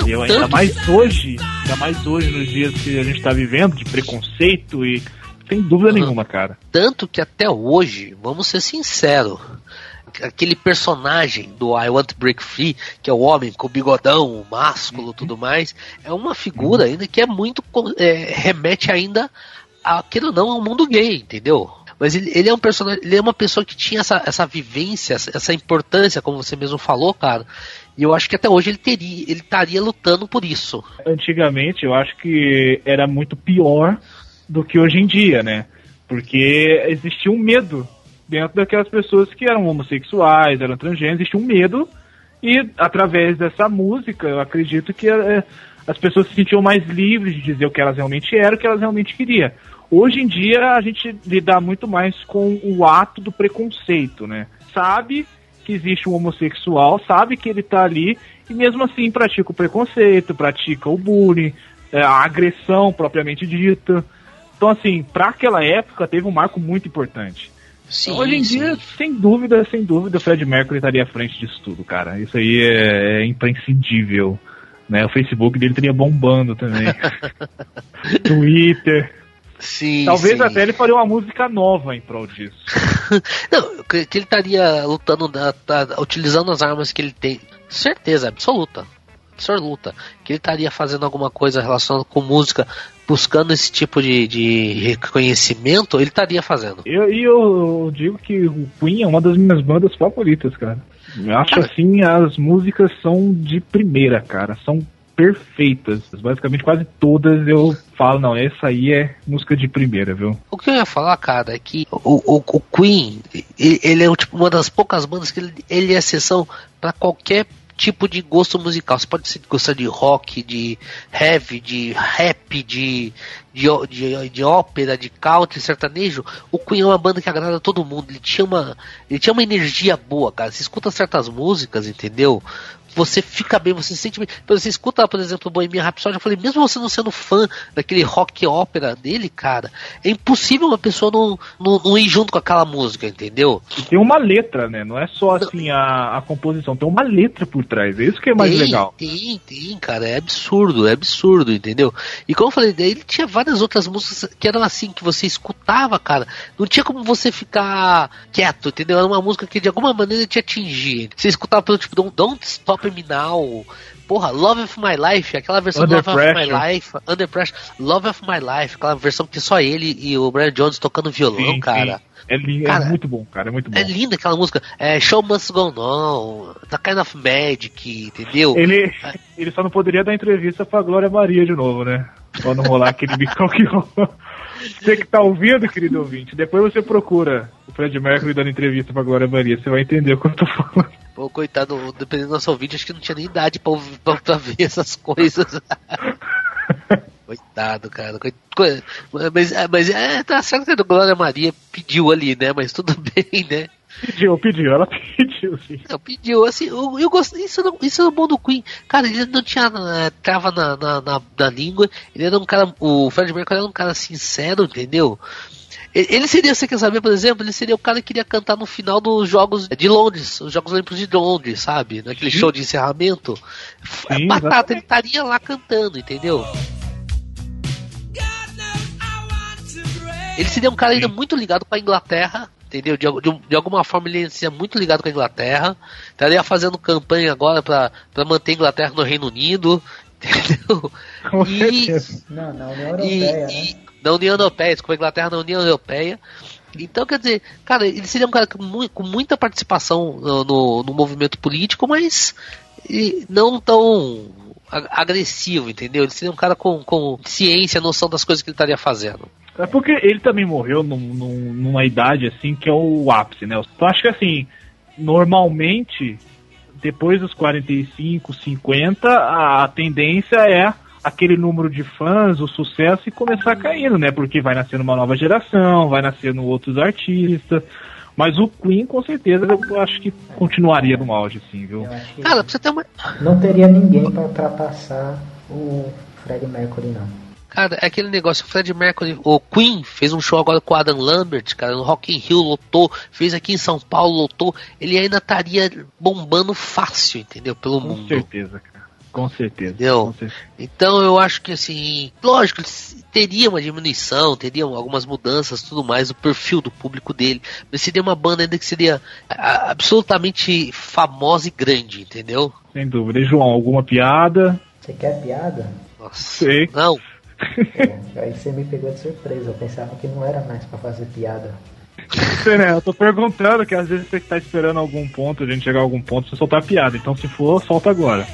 S3: Eu, ainda mais hoje, ainda mais hoje, nos dias que a gente tá vivendo, de preconceito e. Sem dúvida nenhuma, cara.
S4: Tanto que até hoje, vamos ser sinceros, aquele personagem do I Want to Break Free, que é o homem com o bigodão, o másculo tudo mais, é uma figura ainda que é muito. é, remete ainda, a, queira ou não, ao mundo gay, entendeu? Mas ele, ele é um personagem, ele é uma pessoa que tinha essa, essa vivência, essa, importância, como você mesmo falou, cara. E eu acho que até hoje ele teria, ele estaria lutando por isso.
S3: Antigamente, eu acho que era muito pior do que hoje em dia, né? Porque existia um medo dentro daquelas pessoas que eram homossexuais, eram transgêneros, existia um medo e através dessa música, eu acredito que eh, as pessoas se sentiam mais livres de dizer o que elas realmente eram, o que elas realmente queriam. Hoje em dia a gente lida muito mais com o ato do preconceito, né? Sabe que existe um homossexual, sabe que ele tá ali e mesmo assim pratica o preconceito, pratica o bullying, eh, a agressão propriamente dita. Então assim, para aquela época teve um marco muito importante.
S4: Sim,
S3: Hoje em
S4: sim.
S3: dia, sem dúvida, sem dúvida, o Fred Mercury estaria à frente disso tudo, cara. Isso aí é, é imprescindível. Né? O Facebook dele estaria bombando também. Twitter.
S4: Sim,
S3: Talvez
S4: sim.
S3: até ele faria uma música nova em prol disso.
S4: Não, que, ele estaria lutando, da- da- utilizando as armas que ele tem. Certeza, absoluta. Absoluta. Que ele estaria fazendo alguma coisa relacionada com música, buscando esse tipo de, de reconhecimento, ele estaria fazendo.
S3: Eu- E eu, digo que o Queen é uma das minhas bandas favoritas, cara. Eu acho assim, as músicas são de primeira, cara. São perfeitas. Basicamente, quase todas eu falo, não, essa aí é música de primeira, viu?
S4: O que eu ia falar, cara, é que o, o, o Queen, ele, é tipo, uma das poucas bandas que ele, ele é exceção para qualquer tipo de gosto musical. Você pode gostar de rock, de heavy, de rap, de, de, de, de ópera, de country, sertanejo, o Queen é uma banda que agrada todo mundo. Ele tinha uma, ele tinha uma energia boa, cara. Você escuta certas músicas, entendeu? Você fica bem, você se sente bem. Então, Você escuta, por exemplo, o Bohemian Rhapsody, eu falei, mesmo você não sendo fã daquele rock ópera dele, cara, é impossível uma pessoa não, não, não ir junto com aquela música, entendeu?
S3: E tem uma letra, né? Não é só assim a, a composição, tem uma letra por trás. É isso que é mais
S4: tem,
S3: legal.
S4: Tem, tem, cara, é absurdo, é absurdo, entendeu? E como eu falei, daí ele tinha várias outras músicas que eram assim, que você escutava, cara. Não tinha como você ficar quieto, entendeu? Era uma música que de alguma maneira te atingia. Você escutava pelo tipo, Don't Stop Now. Porra, Love of My Life, aquela versão
S3: Under
S4: Love of My
S3: Pressure.
S4: Life, Under Pressure, Love of My Life, aquela versão que só ele e o Brian Jones tocando violão,
S3: Sim,
S4: cara.
S3: sim. É, li- é
S4: Cara,
S3: muito bom, cara. É muito bom.
S4: É linda aquela música. É Show Must Go On, The Kind of Magic, entendeu?
S3: Ele, ele só não poderia dar entrevista pra Glória Maria de novo, né? Pra não rolar aquele bicão que rolou. Você que tá ouvindo, querido ouvinte, depois você procura o Fred Mercury dando entrevista pra Glória Maria, você vai entender o que eu tô falando.
S4: Pô, coitado, dependendo do nosso vídeo, acho que não tinha nem idade pra, ouvir- pra, pra ver essas coisas. coitado, cara. coi- coi- Mas, é, mas é, tá certo que a Glória Maria pediu ali, né? Mas tudo bem, né?
S3: Pediu, pediu, ela pediu, sim.
S4: Não, pediu, assim, eu, eu gosto, isso, não, isso é o bom do Queen. Cara, ele não tinha eh, trava na, na, na, na língua, ele era um cara, o Fred Mercury era um cara sincero, entendeu? Ele ele seria, você quer saber, por exemplo, ele seria o cara que iria cantar no final dos Jogos de Londres, os Jogos Olímpicos de Londres, sabe? Naquele show de encerramento. É
S3: Sim,
S4: batata,
S3: exatamente.
S4: ele estaria lá cantando, entendeu? Ele seria um cara ainda muito ligado com a Inglaterra, entendeu? De, de, de alguma forma ele seria muito ligado com a Inglaterra. Estaria fazendo campanha agora para manter a Inglaterra no Reino Unido, entendeu?
S3: Com
S4: E-
S3: certeza.
S5: Não, na União
S4: E,
S5: Europeia,
S4: e-
S5: né?
S4: na União Europeia, desculpa, a Inglaterra na União Europeia. Então, quer dizer, cara, ele seria um cara com, mui- com muita participação no, no, no movimento político, mas e não tão agressivo, entendeu? Ele seria um cara com, com ciência, noção das coisas que ele estaria fazendo.
S3: É porque ele também morreu num- num- numa idade assim que é o ápice, né? Eu acho que assim, normalmente, depois dos 45, 50, a, a tendência é aquele número de fãs, o sucesso e começar caindo, né? Porque vai nascendo uma nova geração, vai nascendo outros artistas. Mas o Queen, com certeza, eu acho que continuaria no auge, assim, viu?
S4: Cara, você ter uma.
S5: não teria ninguém pra ultrapassar o Fred Mercury, não.
S4: Cara, é aquele negócio, o Fred Mercury, o Queen fez um show agora com o Adam Lambert, cara, no Rock in Rio lotou, fez aqui em São Paulo lotou, ele ainda estaria bombando fácil, entendeu? Pelo
S3: Com
S4: mundo.
S3: certeza, cara. Com certeza.
S4: Entendeu?
S3: Com certeza.
S4: Então eu acho que assim, lógico, teria uma diminuição, teria algumas mudanças, tudo mais, o perfil do público dele, mas seria uma banda ainda que seria absolutamente famosa e grande, entendeu?
S3: Sem dúvida. E, João, alguma piada?
S5: Você quer piada?
S4: Nossa.
S3: Sei.
S4: Não,
S5: Aí você me pegou de surpresa. Eu pensava que não era mais pra fazer piada.
S3: Sei, né? Eu tô perguntando que às vezes você tá esperando algum ponto, a gente chegar a algum ponto, você soltar piada. Então se for, solta agora.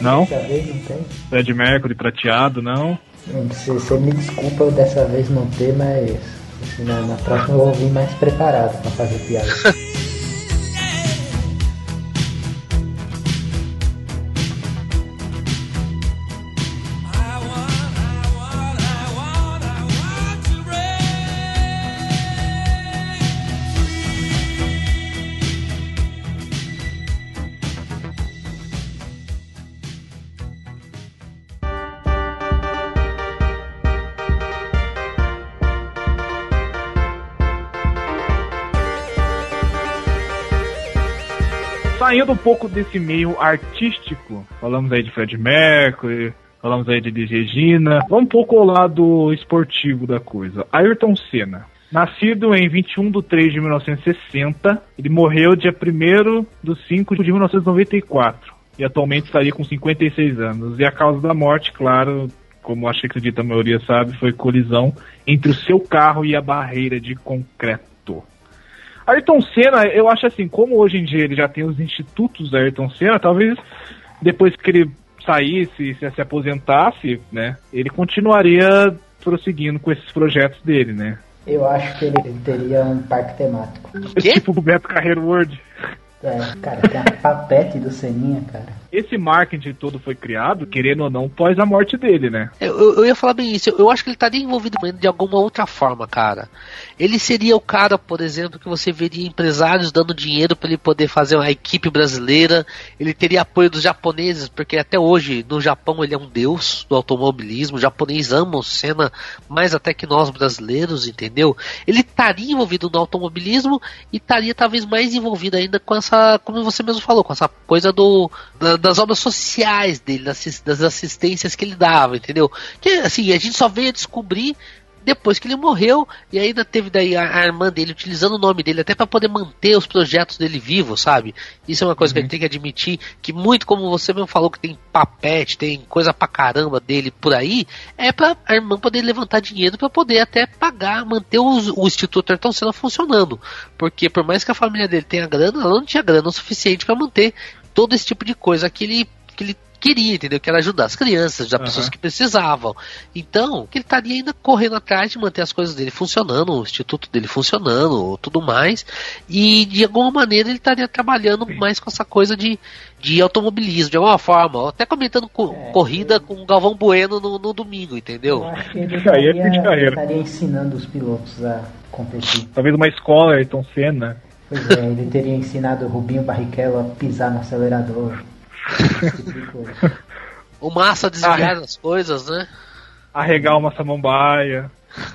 S3: Não?
S5: Dessa vez não tem.
S3: Fred Mercury prateado, não.
S5: Você, você me desculpa eu dessa vez não ter, mas assim, na, na próxima eu vou vir mais preparado pra fazer piada.
S3: Um pouco desse meio artístico, falamos aí de Fred Mercury, falamos aí de Elis Regina, vamos um pouco ao lado esportivo da coisa. Ayrton Senna. Nascido em 21 de 3 de 1960, ele morreu dia 1 de 5 de 1994 e atualmente estaria com 56 anos. E a causa da morte, claro, como acho que acredita a maioria sabe, foi colisão entre o seu carro e a barreira de concreto. Ayrton Senna, eu acho assim, como hoje em dia ele já tem os institutos da Ayrton Senna, talvez depois que ele saísse, se, se aposentasse, né, ele continuaria prosseguindo com esses projetos dele, né?
S5: Eu acho que ele teria um parque temático.
S3: Tipo o Beto Carreiro World.
S5: É, cara, tem a papete do Seninha, cara.
S3: Esse marketing todo foi criado, querendo ou não, pós a morte dele, né?
S4: Eu, eu, ia falar bem isso. Eu, acho que ele estaria envolvido de alguma outra forma, cara. Ele seria o cara, por exemplo, que você veria empresários dando dinheiro para ele poder fazer uma equipe brasileira. Ele teria apoio dos japoneses, porque até hoje no Japão ele é um deus do automobilismo. O japonês ama o Senna mais até que nós brasileiros, entendeu? Ele estaria envolvido no automobilismo e estaria talvez mais envolvido ainda com essa, como você mesmo falou, com essa coisa do da- das obras sociais dele, das, assistências que ele dava, entendeu? Que assim, a gente só veio a descobrir depois que ele morreu e ainda teve daí a, a irmã dele utilizando o nome dele até para poder manter os projetos dele vivos, sabe? Isso é uma coisa que a gente tem que admitir que muito como você mesmo falou que tem papete, tem coisa pra caramba dele por aí, é pra a irmã poder levantar dinheiro para poder até pagar, manter os- o Instituto Ayrton Senna funcionando. Porque por mais que a família dele tenha grana, ela não tinha grana o suficiente para manter todo esse tipo de coisa que ele que ele queria, entendeu? Que era ajudar as crianças, ajudar pessoas que precisavam. Então, que ele estaria ainda correndo atrás de manter as coisas dele funcionando, o instituto dele funcionando, tudo mais. E de alguma maneira ele estaria trabalhando mais com essa coisa de, de automobilismo, de alguma forma. Ou Até comentando co-
S5: É,
S4: corrida com o Galvão Bueno no, no domingo, entendeu?
S5: Eu acho que ele estaria,
S3: carreira.
S5: estaria ensinando os pilotos a competir.
S3: Talvez uma escola, Ayrton Senna.
S5: Pois é, ele teria ensinado o Rubinho Barrichello a pisar no acelerador. Tipo.
S4: O Massa a desviar
S3: Ah.
S4: das coisas, né?
S3: Arregar uma samambaia.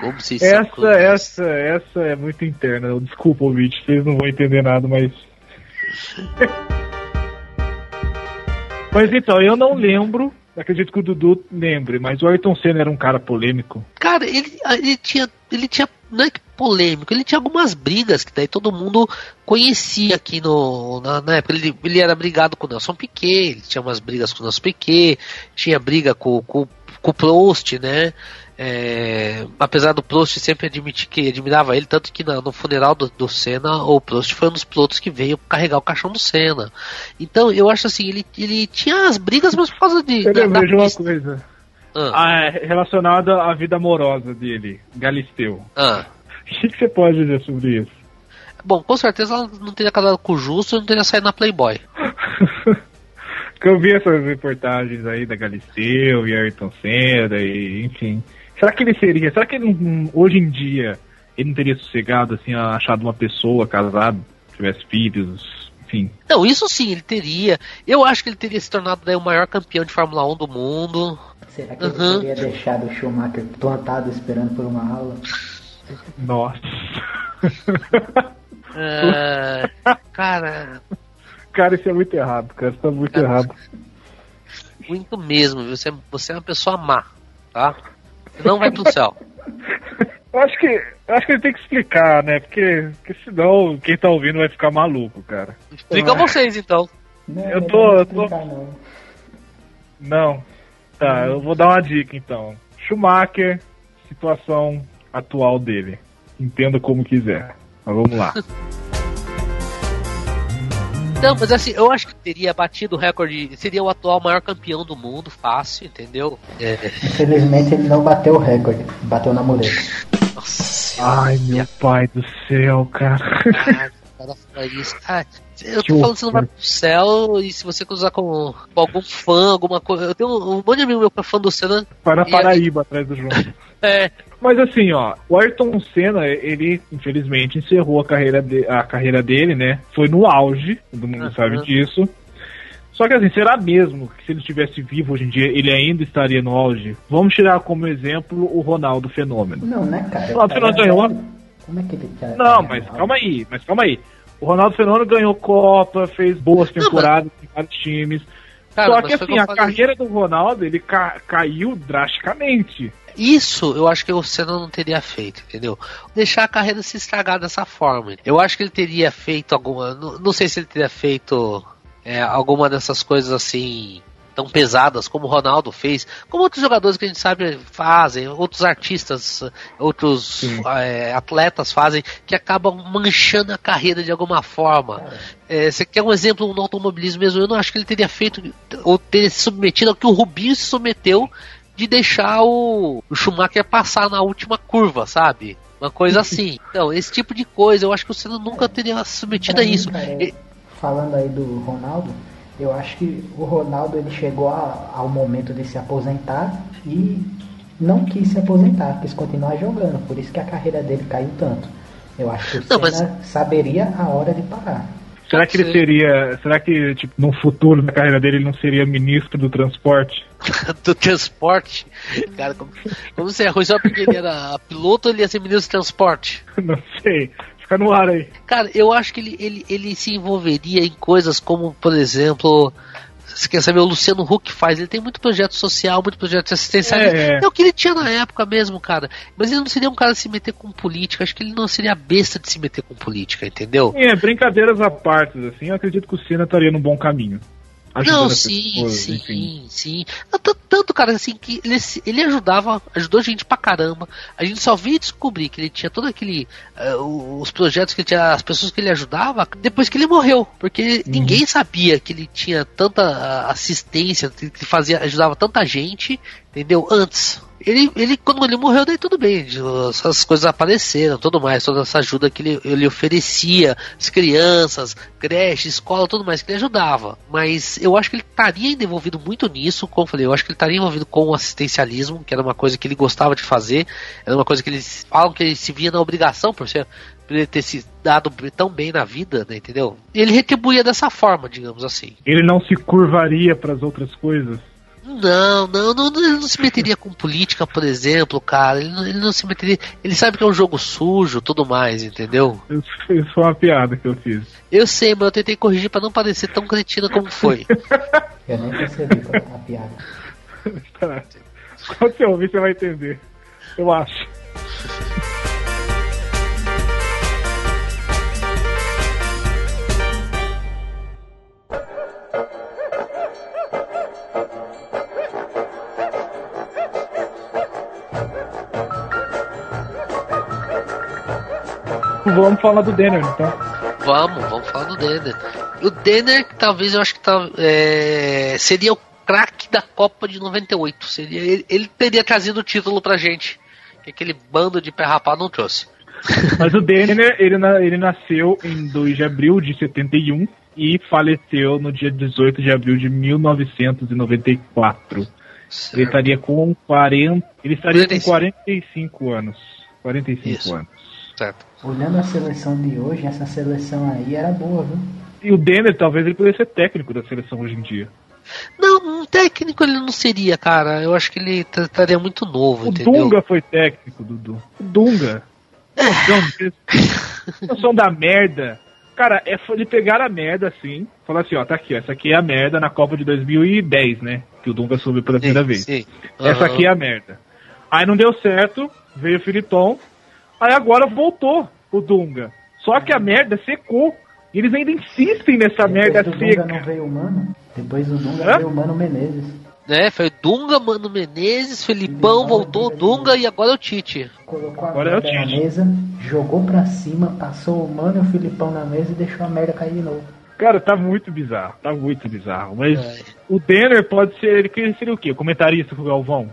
S4: Como se isso
S3: Essa, essa, essa é muito interna. Desculpa, ouvinte, vocês não vão entender nada, mas. mas então, eu não lembro. Acredito que o Dudu lembre, mas o Ayrton Senna era um cara polêmico.
S4: Cara, ele, ele tinha. Ele tinha. Não é que polêmico, ele tinha algumas brigas que daí todo mundo conhecia aqui no. Na, na época. Ele, ele era brigado com o Nelson Piquet, ele tinha umas brigas com o Nelson Piquet, tinha briga com, com, com o Prost, né? É, apesar do Prost sempre admitir que admirava ele, tanto que na- no funeral do, do Senna, o Prost foi um dos pilotos que veio carregar o caixão do Senna. Então eu acho assim, ele, ele tinha as brigas, mas por causa de.
S3: Eu
S4: da- da
S3: uma
S4: pista.
S3: coisa.
S4: Ah,
S3: Ah, é relacionada à vida amorosa dele, Galisteu.
S4: ah.
S3: O que, que você pode dizer sobre isso?
S4: Bom, com certeza ela não teria casado com o Justo e não teria saído na Playboy.
S3: Eu vi essas reportagens aí da Galisteu e Ayrton Senna, e enfim. Será que ele seria. Será que ele, não- hoje em dia ele não teria sossegado, assim, achado uma pessoa casada, tivesse filhos, enfim.
S4: Não, isso sim, ele teria. Eu acho que ele teria se tornado daí, o maior campeão de Fórmula 1 do mundo.
S5: Será que
S4: Uhum.
S5: ele teria deixado o Schumacher plantado esperando por uma aula?
S3: Nossa.
S4: É, cara,
S3: cara, isso é muito errado, cara. Isso tá muito
S4: Cara,
S3: errado.
S4: muito mesmo. viu? Você, você é uma pessoa má, tá? Você não vai pro céu.
S3: Eu acho que. Eu acho que ele tem que explicar, né? Porque, porque senão quem tá ouvindo vai ficar maluco, cara.
S4: Explica
S3: Ah.
S4: vocês então.
S5: Não,
S3: Eu tô-
S5: não
S3: eu tô-
S5: explicar, não.
S3: Não. Tá, eu vou dar uma dica então. Schumacher, situação atual dele. Entenda como quiser. Mas vamos lá.
S4: Não, mas assim, eu acho que teria batido o recorde. Seria o atual maior campeão do mundo, fácil, entendeu? É,
S5: Infelizmente ele não bateu o recorde, bateu na muleta.
S4: nossa.
S3: Ai, meu pai do céu, cara.
S4: Cara fala isso. Cara, eu tô falando que você não vai pro céu e se você cruzar com, com algum fã, alguma coisa. Eu tenho um, um monte de amigo meu que é fã do Senna.
S3: Vai na
S4: E aí-
S3: Paraíba atrás do João.
S4: É,
S3: Mas assim, ó, o Ayrton Senna, ele infelizmente encerrou a carreira, de- a carreira dele, né? Foi no auge, todo mundo
S4: Aham.
S3: sabe disso. Só que assim, será mesmo que se ele estivesse vivo hoje em dia, ele ainda estaria no auge? Vamos tirar como exemplo o Ronaldo Fenômeno.
S5: Não, né, cara?
S3: Ronaldo Fenômeno ganhou.
S5: Como é que ele tá?
S3: Não, mas calma aí, mas calma aí. O Ronaldo Fenômeno ganhou Copa, fez boas temporadas em vários times.
S4: cara,
S3: Só que assim, a carreira do Ronaldo, ele ca- caiu drasticamente.
S4: Isso eu acho que o Senna não teria feito, entendeu? Deixar a carreira se estragar dessa forma. Eu acho que ele teria feito alguma. Não, não sei se ele teria feito é, alguma dessas coisas assim. Tão pesadas como o Ronaldo fez, como outros jogadores que a gente sabe fazem, outros artistas, outros é, atletas fazem, que acabam manchando a carreira de alguma forma. É, você quer um exemplo no automobilismo mesmo? Eu não acho que ele teria feito ou teria se submetido ao que o Rubinho se submeteu de deixar o, o Schumacher passar na última curva, sabe? Uma coisa assim. Então, esse tipo de coisa, eu acho que o Senna nunca teria se submetido a isso.
S5: falando aí do Ronaldo, eu acho que o Ronaldo ele chegou a- ao momento de se aposentar e não quis se aposentar, quis continuar jogando, por isso que a carreira dele caiu tanto. Eu acho que o
S4: Não, mas-
S5: Senna saberia a hora de parar.
S3: Será que ele
S4: Sim.
S3: seria. Será que, tipo, no futuro da carreira dele ele não seria ministro do transporte?
S4: do transporte. Cara, como, como você arrojou porque ele era piloto ou ele ia ser ministro do transporte?
S3: Não sei. Fica no ar aí.
S4: Cara, eu acho que ele, ele, ele se envolveria em coisas como, por exemplo. Você quer saber o Luciano Huck faz? Ele tem muito projeto social, muito projeto assistencial.
S3: É.
S4: É. o que ele tinha na época mesmo, cara. Mas ele não seria um cara de se meter com política. Acho que ele não seria a besta de se meter com política, entendeu?
S3: É, brincadeiras à parte, assim, eu acredito que o Senna estaria num bom caminho.
S4: Não, sim,
S3: pessoas,
S4: sim,
S3: enfim.
S4: sim. Tanto, cara, assim, que ele, ele ajudava, ajudou a gente pra caramba. A gente só veio descobrir que ele tinha todo aquele. eh, os projetos que ele tinha, as pessoas que ele ajudava, depois que ele morreu. Porque
S3: Uhum.
S4: ninguém sabia que ele tinha tanta ah, assistência, que que fazia, ajudava tanta gente, entendeu? Antes. Ele, ele, quando ele morreu, daí tudo bem, essas coisas apareceram, tudo mais, toda essa ajuda que ele, ele oferecia, as crianças, creche, escola, tudo mais que ele ajudava. Mas eu acho que ele estaria envolvido muito nisso, como eu falei, eu acho que ele estaria envolvido com o assistencialismo, que era uma coisa que ele gostava de fazer, era uma coisa que eles falam que ele se via na obrigação por ser ele ter se dado tão bem na vida, né, entendeu? Ele retribuía dessa forma, digamos assim.
S3: Ele não se curvaria para as outras coisas.
S4: Não, não, não, ele não se meteria com política, por exemplo, cara. Ele não, ele não se meteria. Ele sabe que é um jogo sujo, tudo mais, entendeu?
S3: Isso isso foi uma piada que eu fiz.
S4: Eu sei, mas eu tentei corrigir pra não parecer tão cretina como foi.
S5: Eu nem percebi a piada.
S3: Tá. Quando você ouvir, você vai entender. Eu acho. Vamos falar do Denner, então.
S4: vamos, vamos falar do Denner. O Denner, talvez eu acho que tá, é, seria o craque da Copa de 98. Seria, ele, ele teria trazido o título pra gente. Que aquele bando de pé rapado não trouxe.
S3: Mas o Denner, ele, ele nasceu em 2 de abril de 71 e faleceu no dia 18 de abril de 1994. Ele estaria com 40. Ele estaria com 45 anos. 45
S4: Isso.
S3: anos.
S4: Certo.
S5: Olhando a seleção de hoje, essa seleção aí era boa, viu?
S3: E o Denner, talvez ele pudesse ser técnico da seleção hoje em dia.
S4: Não, um técnico ele não seria, cara. Eu acho que ele estaria muito novo,
S3: O
S4: entendeu?
S3: Dunga foi técnico, Dudu. O Dunga. Noção, noção da merda. Cara, é de pegar a merda assim, falar assim, ó, tá aqui, ó, essa aqui é a merda na Copa de 2010, né? Que o Dunga subiu pela primeira vez.
S4: Sim.
S3: Essa
S4: Aham.
S3: aqui é a merda. Aí não deu certo, veio o Filipão. Aí agora voltou o Dunga. Só que a merda secou. E eles ainda insistem nessa merda
S5: Depois do Dunga não
S3: seca.
S5: veio o Mano. Depois do Dunga
S3: Hã?
S5: veio o Mano Menezes.
S4: É, foi Dunga, Mano Menezes, Felipão, voltou o Dunga e agora é o Tite.
S5: Colocou a
S3: Agora é o
S5: merda na
S3: Tite.
S5: mesa, jogou pra cima, passou o Mano e o Filipão na mesa e deixou a merda cair de novo.
S3: Cara, tá muito bizarro. Tá muito bizarro. Mas
S4: É.
S3: o Denner pode ser. Ele queria- seria o quê? Comentarista com o Galvão?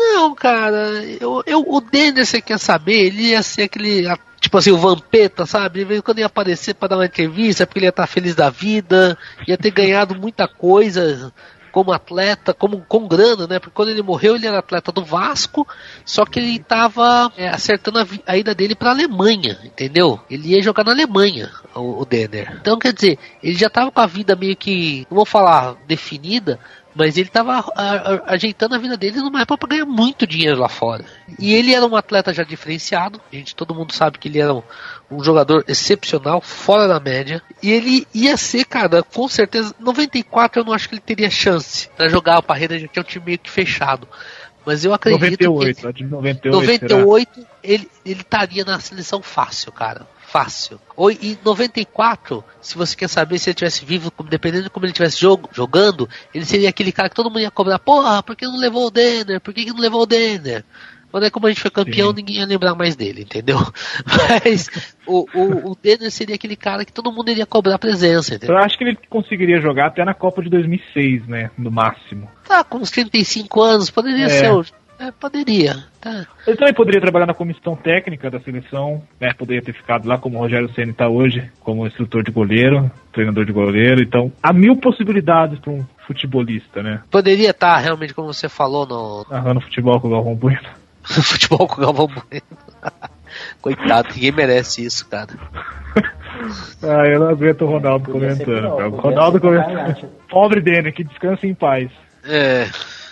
S4: Não, cara, eu, eu, o Denner, você quer saber, ele ia ser aquele, a- tipo assim, o Vampeta, sabe? Quando ia aparecer pra dar uma entrevista, porque ele ia estar feliz da vida, ia ter ganhado muita coisa como atleta, como com grana, né? Porque quando ele morreu, ele era atleta do Vasco, só que ele tava é, acertando a, a ida dele pra Alemanha, entendeu? Ele ia jogar na Alemanha, o, o Denner. Então, quer dizer, ele já tava com a vida meio que, não vou falar definida, mas ele tava a- a- ajeitando a vida dele numa época para ganhar muito dinheiro lá fora. E ele era um atleta já diferenciado. Gente, todo mundo sabe que ele era um, um jogador excepcional, fora da média. E ele ia ser, cara, com certeza. 94 eu não acho que ele teria chance para jogar a Parreira, já tinha um time meio que fechado. Mas eu acredito
S3: 98,
S4: que.
S3: a de 98. será?
S4: 98 ele ele estaria na seleção fácil, cara. Fácil. Ou em 94, se você quer saber se ele tivesse vivo, dependendo de como ele estivesse jogando, ele seria aquele cara que todo mundo ia cobrar, porra, por que não levou o Denner? Por que, que não levou o Denner? Mas aí como a gente foi campeão,
S3: Sim.
S4: ninguém ia lembrar mais dele, entendeu? Mas o, o, o Denner seria aquele cara que todo mundo iria cobrar presença, entendeu?
S3: Eu acho que ele conseguiria jogar até na Copa de 2006, né? No máximo.
S4: Tá, com uns 35 anos, poderia
S3: É.
S4: ser o. É, poderia. Tá.
S3: Ele também poderia trabalhar na comissão técnica da seleção, né? Poderia ter ficado lá como o Rogério Senna está hoje, como instrutor de goleiro, treinador de goleiro. Então, há mil possibilidades para um futebolista, né?
S4: Poderia estar realmente, como você falou, no,
S3: Narrando futebol com o Galvão Bueno.
S4: no futebol com o Galvão Bueno. Coitado, ninguém merece isso, cara.
S3: Ah, eu não aguento o Ronaldo comentando.
S5: pior,
S3: cara. O Ronaldo comentando. Pobre dele, que descansa em paz.
S4: É.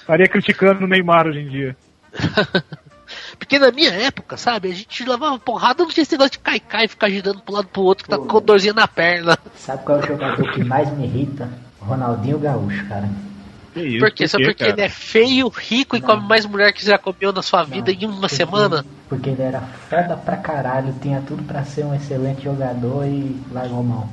S3: Estaria criticando o Neymar hoje em dia.
S4: Porque na minha época, sabe, a gente levava porrada, não tinha esse negócio de cair e ficar girando pro lado pro outro, que tá com dorzinha na perna.
S5: Sabe qual é o jogador que mais me irrita? Ronaldinho Gaúcho, cara.
S3: Que isso,
S4: Por quê? Só porque
S3: cara?
S4: ele é feio, rico e
S5: Não.
S4: come mais mulher que você já comeu na sua vida
S5: Não,
S4: em uma
S5: porque-
S4: semana.
S5: Porque ele era foda pra caralho, tinha tudo pra ser um excelente jogador e largou mão.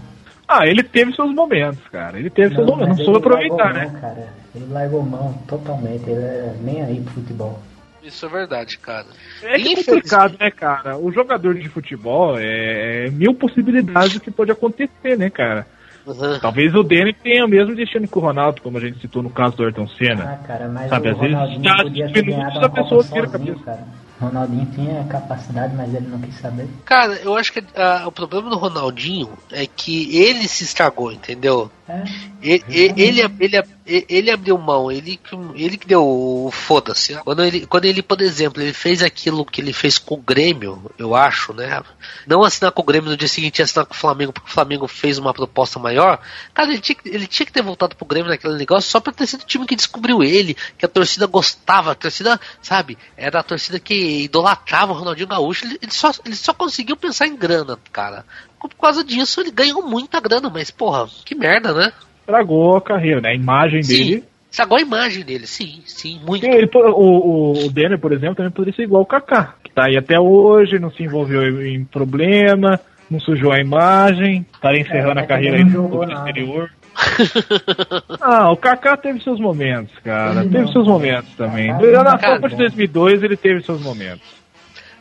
S3: Ah, ele teve seus momentos, cara. Ele teve seus momentos. Não soube
S5: ele
S3: aproveitar, né?
S5: mão, cara. Ele largou mão totalmente, ele era nem aí pro futebol.
S4: Isso é verdade, cara.
S3: É é complicado, né, cara? O jogador de futebol é, é mil possibilidades do que pode acontecer, né, cara?
S4: Uhum.
S3: Talvez o Danny tenha o mesmo destino que o Ronaldo, como a gente citou no caso do Ayrton Senna.
S5: Ah, cara, mas
S3: Sabe,
S5: o
S3: às vezes,
S5: Ronaldinho
S3: já
S5: podia ter ganhado
S3: a
S5: uma
S3: pessoa
S5: sozinho,
S3: cabeça.
S5: cara. Ronaldinho tinha capacidade, mas ele não quis saber.
S4: Cara, eu acho que ah, o problema do Ronaldinho é que ele se estragou, entendeu?
S5: É,
S4: Ele, ele, ele, ele, abriu mão, ele, ele que deu o foda-se. Quando ele, quando ele, por exemplo, ele fez aquilo que ele fez com o Grêmio, eu acho, né? Não assinar com o Grêmio no dia seguinte e assinar com o Flamengo, porque o Flamengo fez uma proposta maior. Cara, ele tinha, que- ele tinha que ter voltado pro Grêmio naquele negócio só pra ter sido o time que descobriu ele, que a torcida gostava, a torcida, sabe, era a torcida que idolatrava o Ronaldinho Gaúcho. Ele, ele só, ele só conseguiu pensar em grana, cara. Por causa disso, ele ganhou muita grana, mas porra, que merda, né?
S3: Estragou a carreira, né? A imagem dele.
S4: Sim, estragou a imagem dele, sim, sim, muito.
S3: Sim, ele o, o, o Denner, por exemplo, também poderia ser igual o Kaká, que tá aí até hoje, não se envolveu em, em problema, não sujou a imagem, estaria encerrando
S5: É,
S3: a carreira aí no exterior. ah, o Kaká teve seus momentos, cara.
S5: Ele
S3: teve
S5: não.
S3: seus momentos também.
S5: Kaká
S3: Na. Copa de 2002 ele teve seus momentos.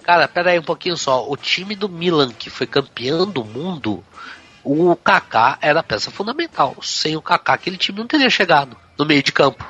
S4: Cara, pera aí um pouquinho só. O time do Milan, que foi campeão do mundo, o Kaká era a peça fundamental. Sem o Kaká, aquele time não teria chegado no meio de campo.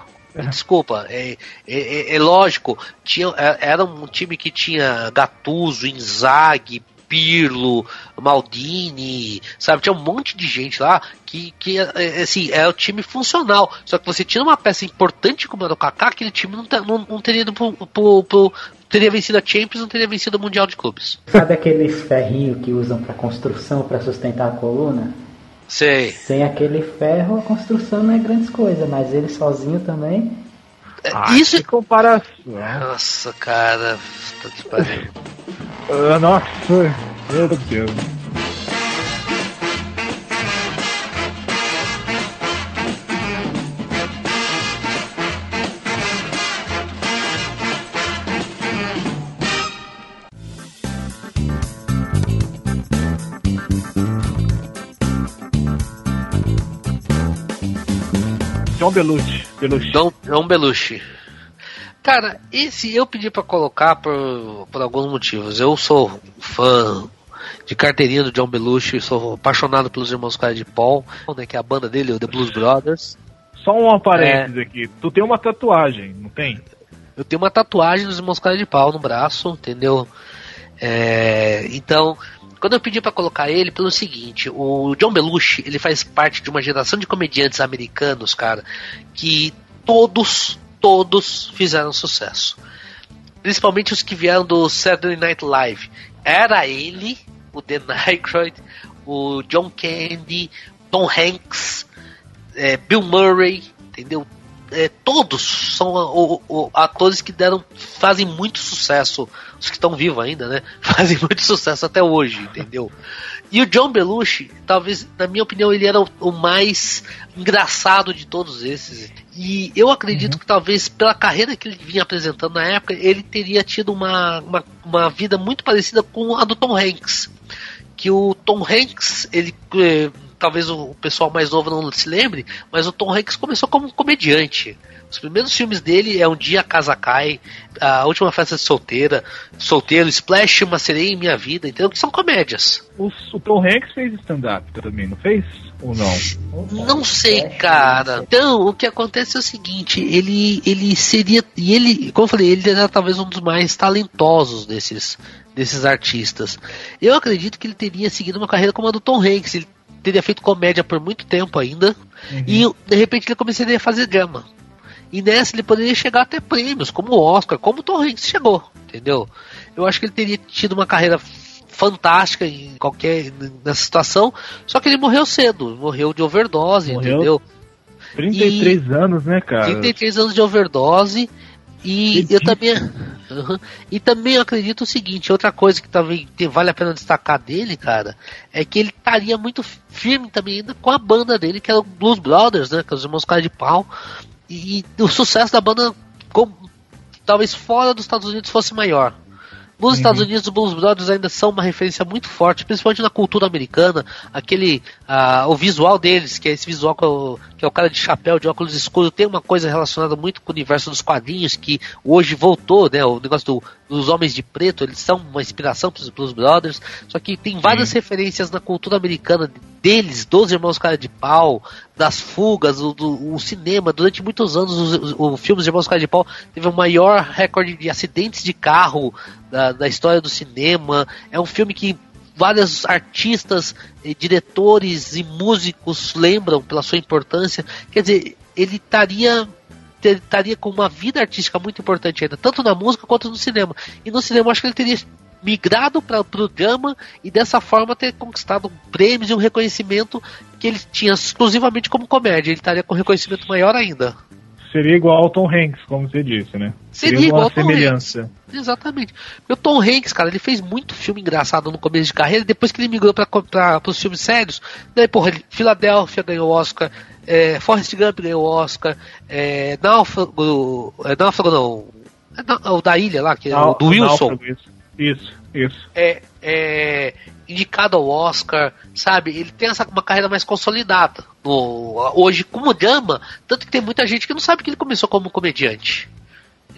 S4: Desculpa, é, é- é- é lógico, tinha, é- era um time que tinha Gattuso, Inzaghi, Pirlo, Maldini, sabe? Tinha um monte de gente lá que, que é, é, assim, é o time funcional. Só que você tira uma peça importante como era o Kaká, aquele time não, não, não teria ido pro, pro- pro- teria vencido a Champions, não teria vencido o Mundial de Clubes.
S5: Sabe aqueles ferrinhos que usam pra construção, pra sustentar a coluna?
S4: Sei.
S5: Sem aquele ferro, a construção não é grandes coisas, mas ele sozinho também.
S3: Ah,
S4: Isso.
S3: Que comparação.
S4: Nossa, cara. Puta que pariu.
S3: Ah, nossa, meu Deus John Belushi. Belushi.
S4: Dom, Dom Belushi. Cara, esse eu pedi pra colocar por, por alguns motivos. Eu sou fã de carteirinha do John Belushi, sou apaixonado pelos irmãos Cara de Paul, né, que é a banda dele, o The Blues Brothers.
S3: Só um parênteses aqui. Tu tem uma tatuagem, não tem?
S4: Eu tenho uma tatuagem dos irmãos Cara de Pau no braço, entendeu? É, então, quando eu pedi pra colocar ele, pelo seguinte, o John Belushi, ele faz parte de uma geração de comediantes americanos, cara, que todos, todos fizeram sucesso. Principalmente os que vieram do Saturday Night Live. Era ele, o Dan Aykroyd, o John Candy, Tom Hanks, é, Bill Murray, entendeu? É, todos são o- o- atores que deram fazem muito sucesso, os que estão vivos ainda, né? Fazem muito sucesso até hoje, entendeu? E o John Belushi, talvez, na minha opinião, ele era o, o mais engraçado de todos esses. E eu acredito que talvez pela carreira que ele vinha apresentando na época, ele teria tido uma, uma, uma vida muito parecida com a do Tom Hanks que o Tom Hanks ele eh, talvez o pessoal mais novo não se lembre, mas o Tom Hanks começou como comediante. Os primeiros filmes dele é Um Dia a Casa Cai, A Última Festa de Solteira, Solteiro, Splash, Uma Sereia em Minha Vida, entendeu? Que são comédias.
S3: O, o Tom Hanks fez stand-up também, não fez? Ou não?
S4: Não sei, cara. Então, o que acontece é o seguinte, ele ele seria e ele, como eu falei, ele era talvez um dos mais talentosos desses desses artistas. Eu acredito que ele teria seguido uma carreira como a do Tom Hanks, ele teria feito comédia por muito tempo ainda e de repente ele começaria a fazer drama. E nessa ele poderia chegar até prêmios, como o Oscar, como o Tom Hanks chegou, entendeu? Eu acho que ele teria tido uma carreira fantástica em qualquer nessa situação, só que ele morreu cedo, morreu de overdose,
S3: Morreu
S4: entendeu?
S3: 33 anos, né, cara?
S4: 33 anos de overdose e eu também Uhum. e também eu acredito o seguinte, outra coisa que também te- vale a pena destacar dele, cara, é que ele estaria muito firme também ainda com a banda dele, que era o Blues Brothers, né, que é os irmãos cara de pau. E, o sucesso da banda com- talvez fora dos Estados Unidos fosse maior. Nos Estados Unidos, os Blues Brothers ainda são uma referência muito forte, principalmente na cultura americana. Aquele, ah, o visual deles, que é esse visual que é, o, que é o cara de chapéu, de óculos escuros, tem uma coisa relacionada muito com o universo dos quadrinhos que hoje voltou, né? O negócio do- dos homens de preto, eles são uma inspiração para os Blues Brothers. Só que tem várias referências na cultura americana deles, dos irmãos cara de pau, das fugas, o, do, cinema. Durante muitos anos, os- os- o filme dos irmãos cara de pau teve o maior recorde de acidentes de carro da, da história do cinema. É um filme que vários artistas, eh, diretores e músicos lembram pela sua importância. Quer dizer, ele estaria estaria com uma vida artística muito importante ainda, tanto na música quanto no cinema. E no cinema acho que ele teria migrado para o drama e dessa forma ter conquistado prêmios e um reconhecimento que ele tinha exclusivamente como comédia. Ele estaria com um reconhecimento maior ainda.
S3: Seria igual ao Tom Hanks, como você disse, né?
S4: Seria
S3: uma
S4: igual ao Tom
S3: semelhança.
S4: Exatamente. O Tom Hanks, cara, ele fez muito filme engraçado no começo de carreira, depois que ele migrou para os filmes sérios, daí, porra, ele, Filadélfia ganhou Oscar, é, Forrest Gump ganhou Oscar, é, Náufrago, é, Náufrago não, é, o da ilha lá, que é o do Wilson,
S3: náufrago, Isso, isso. isso.
S4: é, é indicado ao Oscar, sabe? Ele tem essa, uma carreira mais consolidada. No, hoje, como drama, tanto que tem muita gente que não sabe que ele começou como comediante.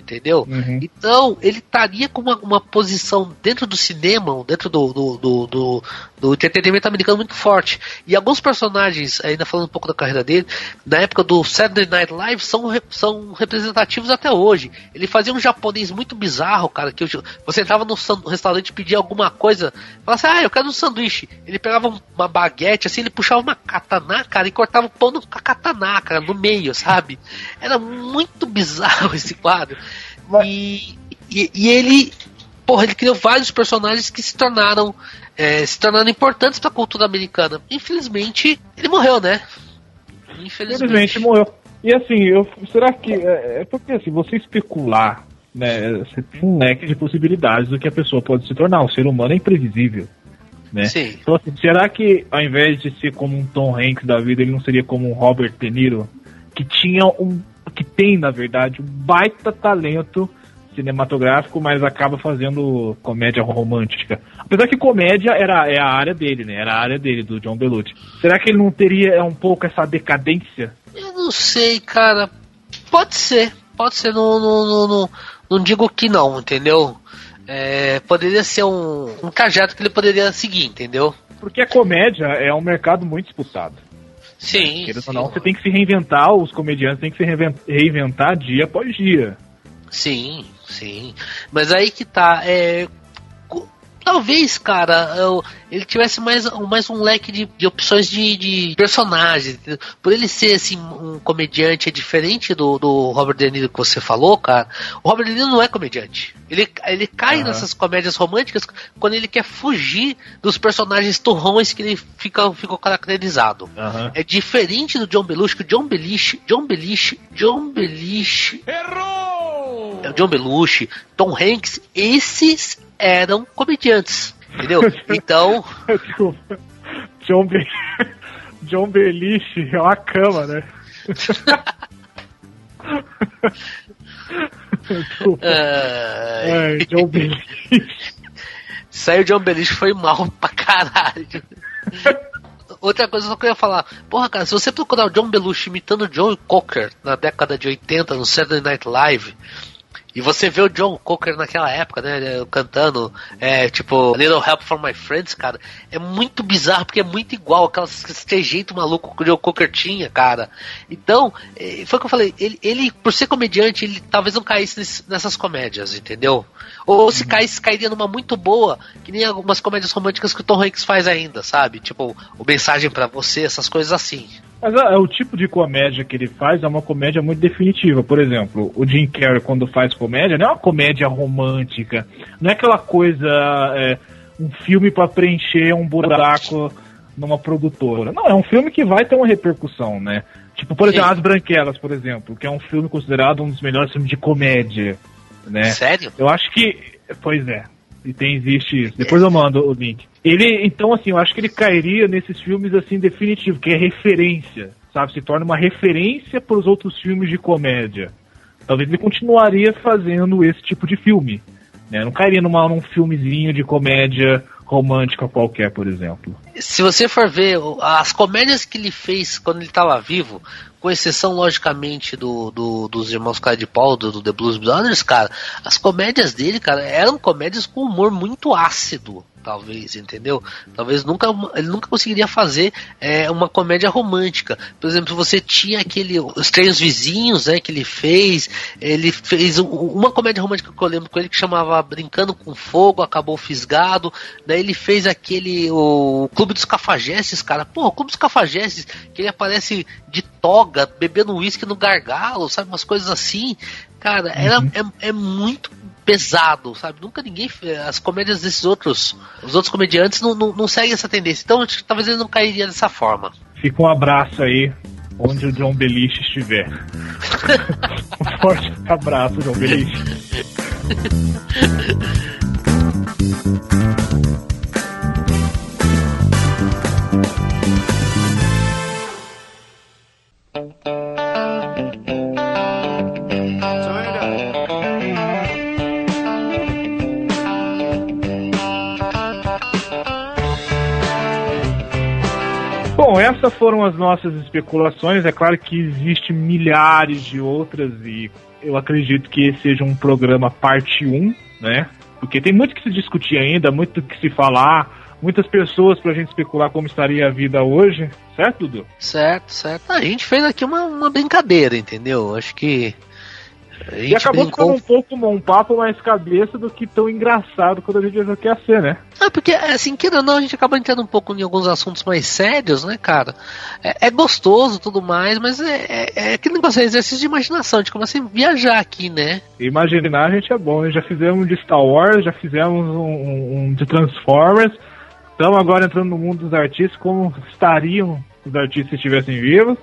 S4: Entendeu?
S3: Uhum.
S4: Então, ele estaria com uma, uma posição dentro do cinema, dentro do, do, do, do, do entretenimento americano muito forte. E alguns personagens, ainda falando um pouco da carreira dele, na época do Saturday Night Live, são, são representativos até hoje. Ele fazia um japonês muito bizarro, cara, que eu- você entrava no, restaurante e pedia alguma coisa, falava assim, ah, eu quero um sanduíche. Ele pegava um- uma baguete, assim, ele puxava uma katana, cara, e cortava o pão com a katana, cara, no meio, sabe? Era muito bizarro esse quadro. E, e, e ele, porra, ele criou vários personagens que se tornaram, é, se tornaram importantes pra cultura americana. Infelizmente, ele morreu, né?
S3: Infelizmente morreu. E assim, eu, será que. É, é porque assim, você especular, né? Você tem um leque de possibilidades do que a pessoa pode se tornar. O ser humano é imprevisível. Né?
S4: Sim.
S3: Então, assim, será que ao invés de ser como um Tom Hanks da vida, ele não seria como um Robert De Niro, que tinha um. Que tem, na verdade, um baita talento cinematográfico, mas acaba fazendo comédia romântica. Apesar que comédia era é a área dele, né? Era a área dele, do John Belushi. Será que ele não teria é, um pouco essa decadência?
S4: Eu não sei, cara. Pode ser. Pode ser. Não, não, não, não, não digo que não, entendeu? É, poderia ser um, um trajeto que ele poderia seguir, entendeu?
S3: Porque a comédia é um mercado muito disputado.
S4: Sim.
S3: Querendo
S4: sim,
S3: ou não, você tem que se reinventar, os comediantes têm que se reinven- reinventar dia após dia.
S4: Sim, sim. Mas aí que tá. É, talvez, cara, eu- ele tivesse mais, mais um leque de, de opções de, de personagens. entendeu? Por ele ser assim, um comediante é diferente do, do Robert De Niro que você falou, cara. O Robert De Niro não é comediante. Ele, ele cai
S3: Aham.
S4: nessas comédias românticas quando ele quer fugir dos personagens turrões que ele fica, ficou caracterizado.
S3: Aham.
S4: É diferente do John Belushi, que o John Belushi, John Belushi, John Belushi. Errou! É o John Belushi, Tom Hanks, esses eram comediantes, entendeu? Então,
S3: Desculpa. John, Be... John Belushi é uma cama, né? Desculpa.
S4: é,
S3: Ai, John Belushi.
S4: saiu John Belushi foi mal pra caralho. outra coisa só que eu ia falar, porra, cara, se você procurar o John Belushi imitando John Cocker na década de 80 no Saturday Night Live, e você vê o John Cocker naquela época, né, cantando, é, tipo, Little Help for My Friends, cara, é muito bizarro, porque é muito igual aquelas, aquele jeito maluco que o John Cocker tinha, cara. Então, é, foi o que eu falei, ele, ele, por ser comediante, ele talvez não caísse nesse- nessas comédias, entendeu? Ou se caísse, cairia numa muito boa, que nem algumas comédias românticas que o Tom Hanks faz ainda, sabe? Tipo, o Mensagem pra Você, essas coisas assim.
S3: Mas é, é o tipo de comédia que ele faz é uma comédia muito definitiva. Por exemplo, o Jim Carrey, quando faz comédia, não é uma comédia romântica. Não é aquela coisa. é, um filme pra preencher um buraco numa produtora. Não, é um filme que vai ter uma repercussão, né? Tipo, por exemplo,
S4: Sim.
S3: As Branquelas, por exemplo, que é um filme considerado um dos melhores filmes de comédia, né?
S4: Sério?
S3: Eu acho que. Pois é. E tem, existe. Depois eu mando o link. Ele, então, assim, eu acho que ele cairia nesses filmes, assim, definitivo, que é referência, sabe? Se torna uma referência para os outros filmes de comédia. Talvez ele continuaria fazendo esse tipo de filme. Né? Não cairia numa, num filmezinho de comédia romântica qualquer, por exemplo.
S4: se você for ver as comédias que ele fez quando ele estava vivo, com exceção, logicamente, do, do- dos irmãos Cara de Pau, do, do The Blues Brothers, cara, as comédias dele, cara, eram comédias com humor muito ácido, talvez, entendeu? Talvez nunca ele nunca conseguiria fazer é, uma comédia romântica. Por exemplo, você tinha aquele Os Estranhos Vizinhos, né, que ele fez, ele fez um- uma comédia romântica que eu lembro com ele que chamava Brincando com Fogo, acabou fisgado, daí ele fez aquele o Clube dos Cafajestes, cara. Pô, o Clube dos Cafajestes, que ele aparece de toga, bebendo uísque no gargalo, sabe, umas coisas assim. Cara, era, é, é muito pesado, sabe? Nunca ninguém. As comédias desses outros. Os outros comediantes não, não, não seguem essa tendência. Então, acho que talvez ele não cairia dessa forma.
S3: Fica um abraço aí, onde o John Belushi estiver. um forte abraço, John Belushi. essas foram as nossas especulações. É claro que existe milhares de outras e eu acredito que seja um programa parte 1, né? Porque tem muito que se discutir ainda, muito que se falar, muitas pessoas pra gente especular como estaria a vida hoje, certo, Dudu?
S4: Certo, certo. A gente fez aqui uma, uma brincadeira, entendeu? Acho que.
S3: E acabou
S4: brincou
S3: ficando um pouco um papo mais cabeça do que tão engraçado quando a gente achou que ia ser, né?
S4: Ah, porque, assim, queira ou não, a gente acaba entrando um pouco em alguns assuntos mais sérios, né, cara? É, é gostoso tudo mais, mas é, é, é aquele negócio, é exercício de imaginação, a gente começa a viajar aqui, né?
S3: Imaginar a gente é bom, né? já fizemos de Star Wars, já fizemos um- um de Transformers, estamos agora entrando no mundo dos artistas, como estariam os artistas se estivessem vivos.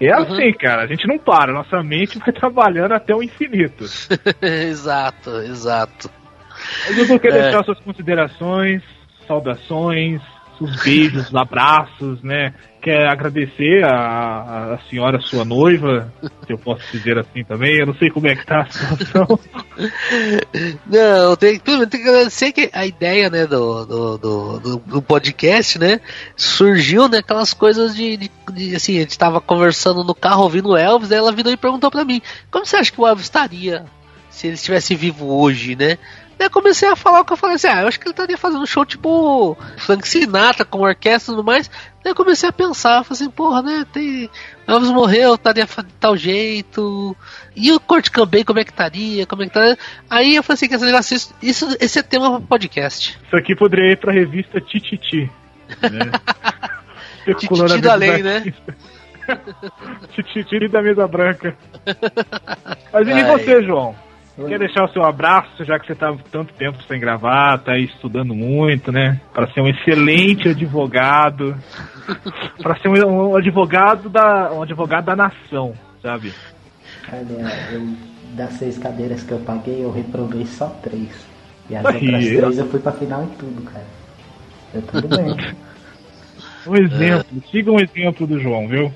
S3: É
S4: Uhum.
S3: assim, cara, a gente não para, nossa mente vai trabalhando até o infinito.
S4: exato, exato.
S3: Mas eu quero
S4: É.
S3: deixar suas considerações, saudações, seus beijos, abraços, né? Quer agradecer a, a senhora, sua noiva, se eu posso dizer assim também, eu não sei como é que tá a situação.
S4: Não, tem, primeiro tem que agradecer que a ideia, né, do, do, do, do- podcast, né, surgiu, né, aquelas coisas de, de, de, assim, a gente tava conversando no carro ouvindo o Elvis, ela virou e perguntou pra mim, como você acha que o Elvis estaria se ele estivesse vivo hoje, né? Daí eu comecei a falar o que eu falei assim, ah, eu acho que ele estaria fazendo um show tipo Frank Sinatra com orquestra e tudo mais. Daí eu comecei a pensar, falei assim, porra, né, tem... Elvis morreu, estaria de tal jeito. E o Kurt Cobain, como é que estaria? Como é que tá? Aí eu falei assim, que esse negócio, isso, esse é tema para podcast.
S3: Isso aqui poderia ir pra revista Tititi. Né?
S4: Tititi da lei,
S3: dos
S4: né?
S3: Tititi da mesa branca. Mas e
S4: Ai.
S3: você, João? Quer deixar o seu abraço, já que você tá tanto tempo sem gravar, tá aí estudando muito, né? Para ser um excelente advogado. para ser um, um advogado da um advogado da nação, sabe?
S5: Olha, eu, das seis cadeiras que eu paguei, eu reprovei só três. E as
S3: Aí,
S5: outras
S3: eu-
S5: três eu fui pra final em tudo, cara. Deu tudo bem.
S3: Um exemplo, siga um exemplo do João, viu?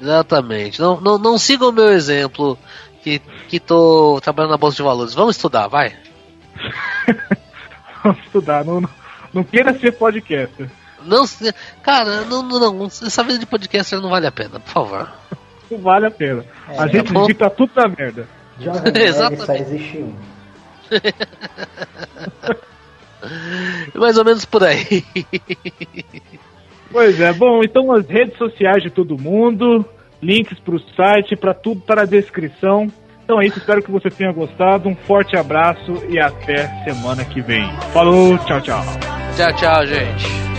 S4: Exatamente. Não, não, não sigam o meu exemplo, que, que tô trabalhando na Bolsa de Valores. Vamos estudar, vai.
S3: Vamos estudar, não, não, não queira ser podcaster.
S4: Não, cara, não, não, não, essa vida de podcaster não vale a pena, por favor.
S3: Não vale a pena.
S5: É,
S3: a gente
S4: tá bom.
S3: digita tudo na merda.
S5: Jovem Nerd só
S4: Exatamente.
S5: existe um.
S4: Mais ou menos por aí.
S3: Pois é, bom, então as redes sociais de todo mundo, links pro site, pra tudo tá na descrição. Então é isso, espero que você tenha gostado. Um forte abraço e até semana que vem. Falou, tchau, tchau.
S4: tchau, tchau, gente.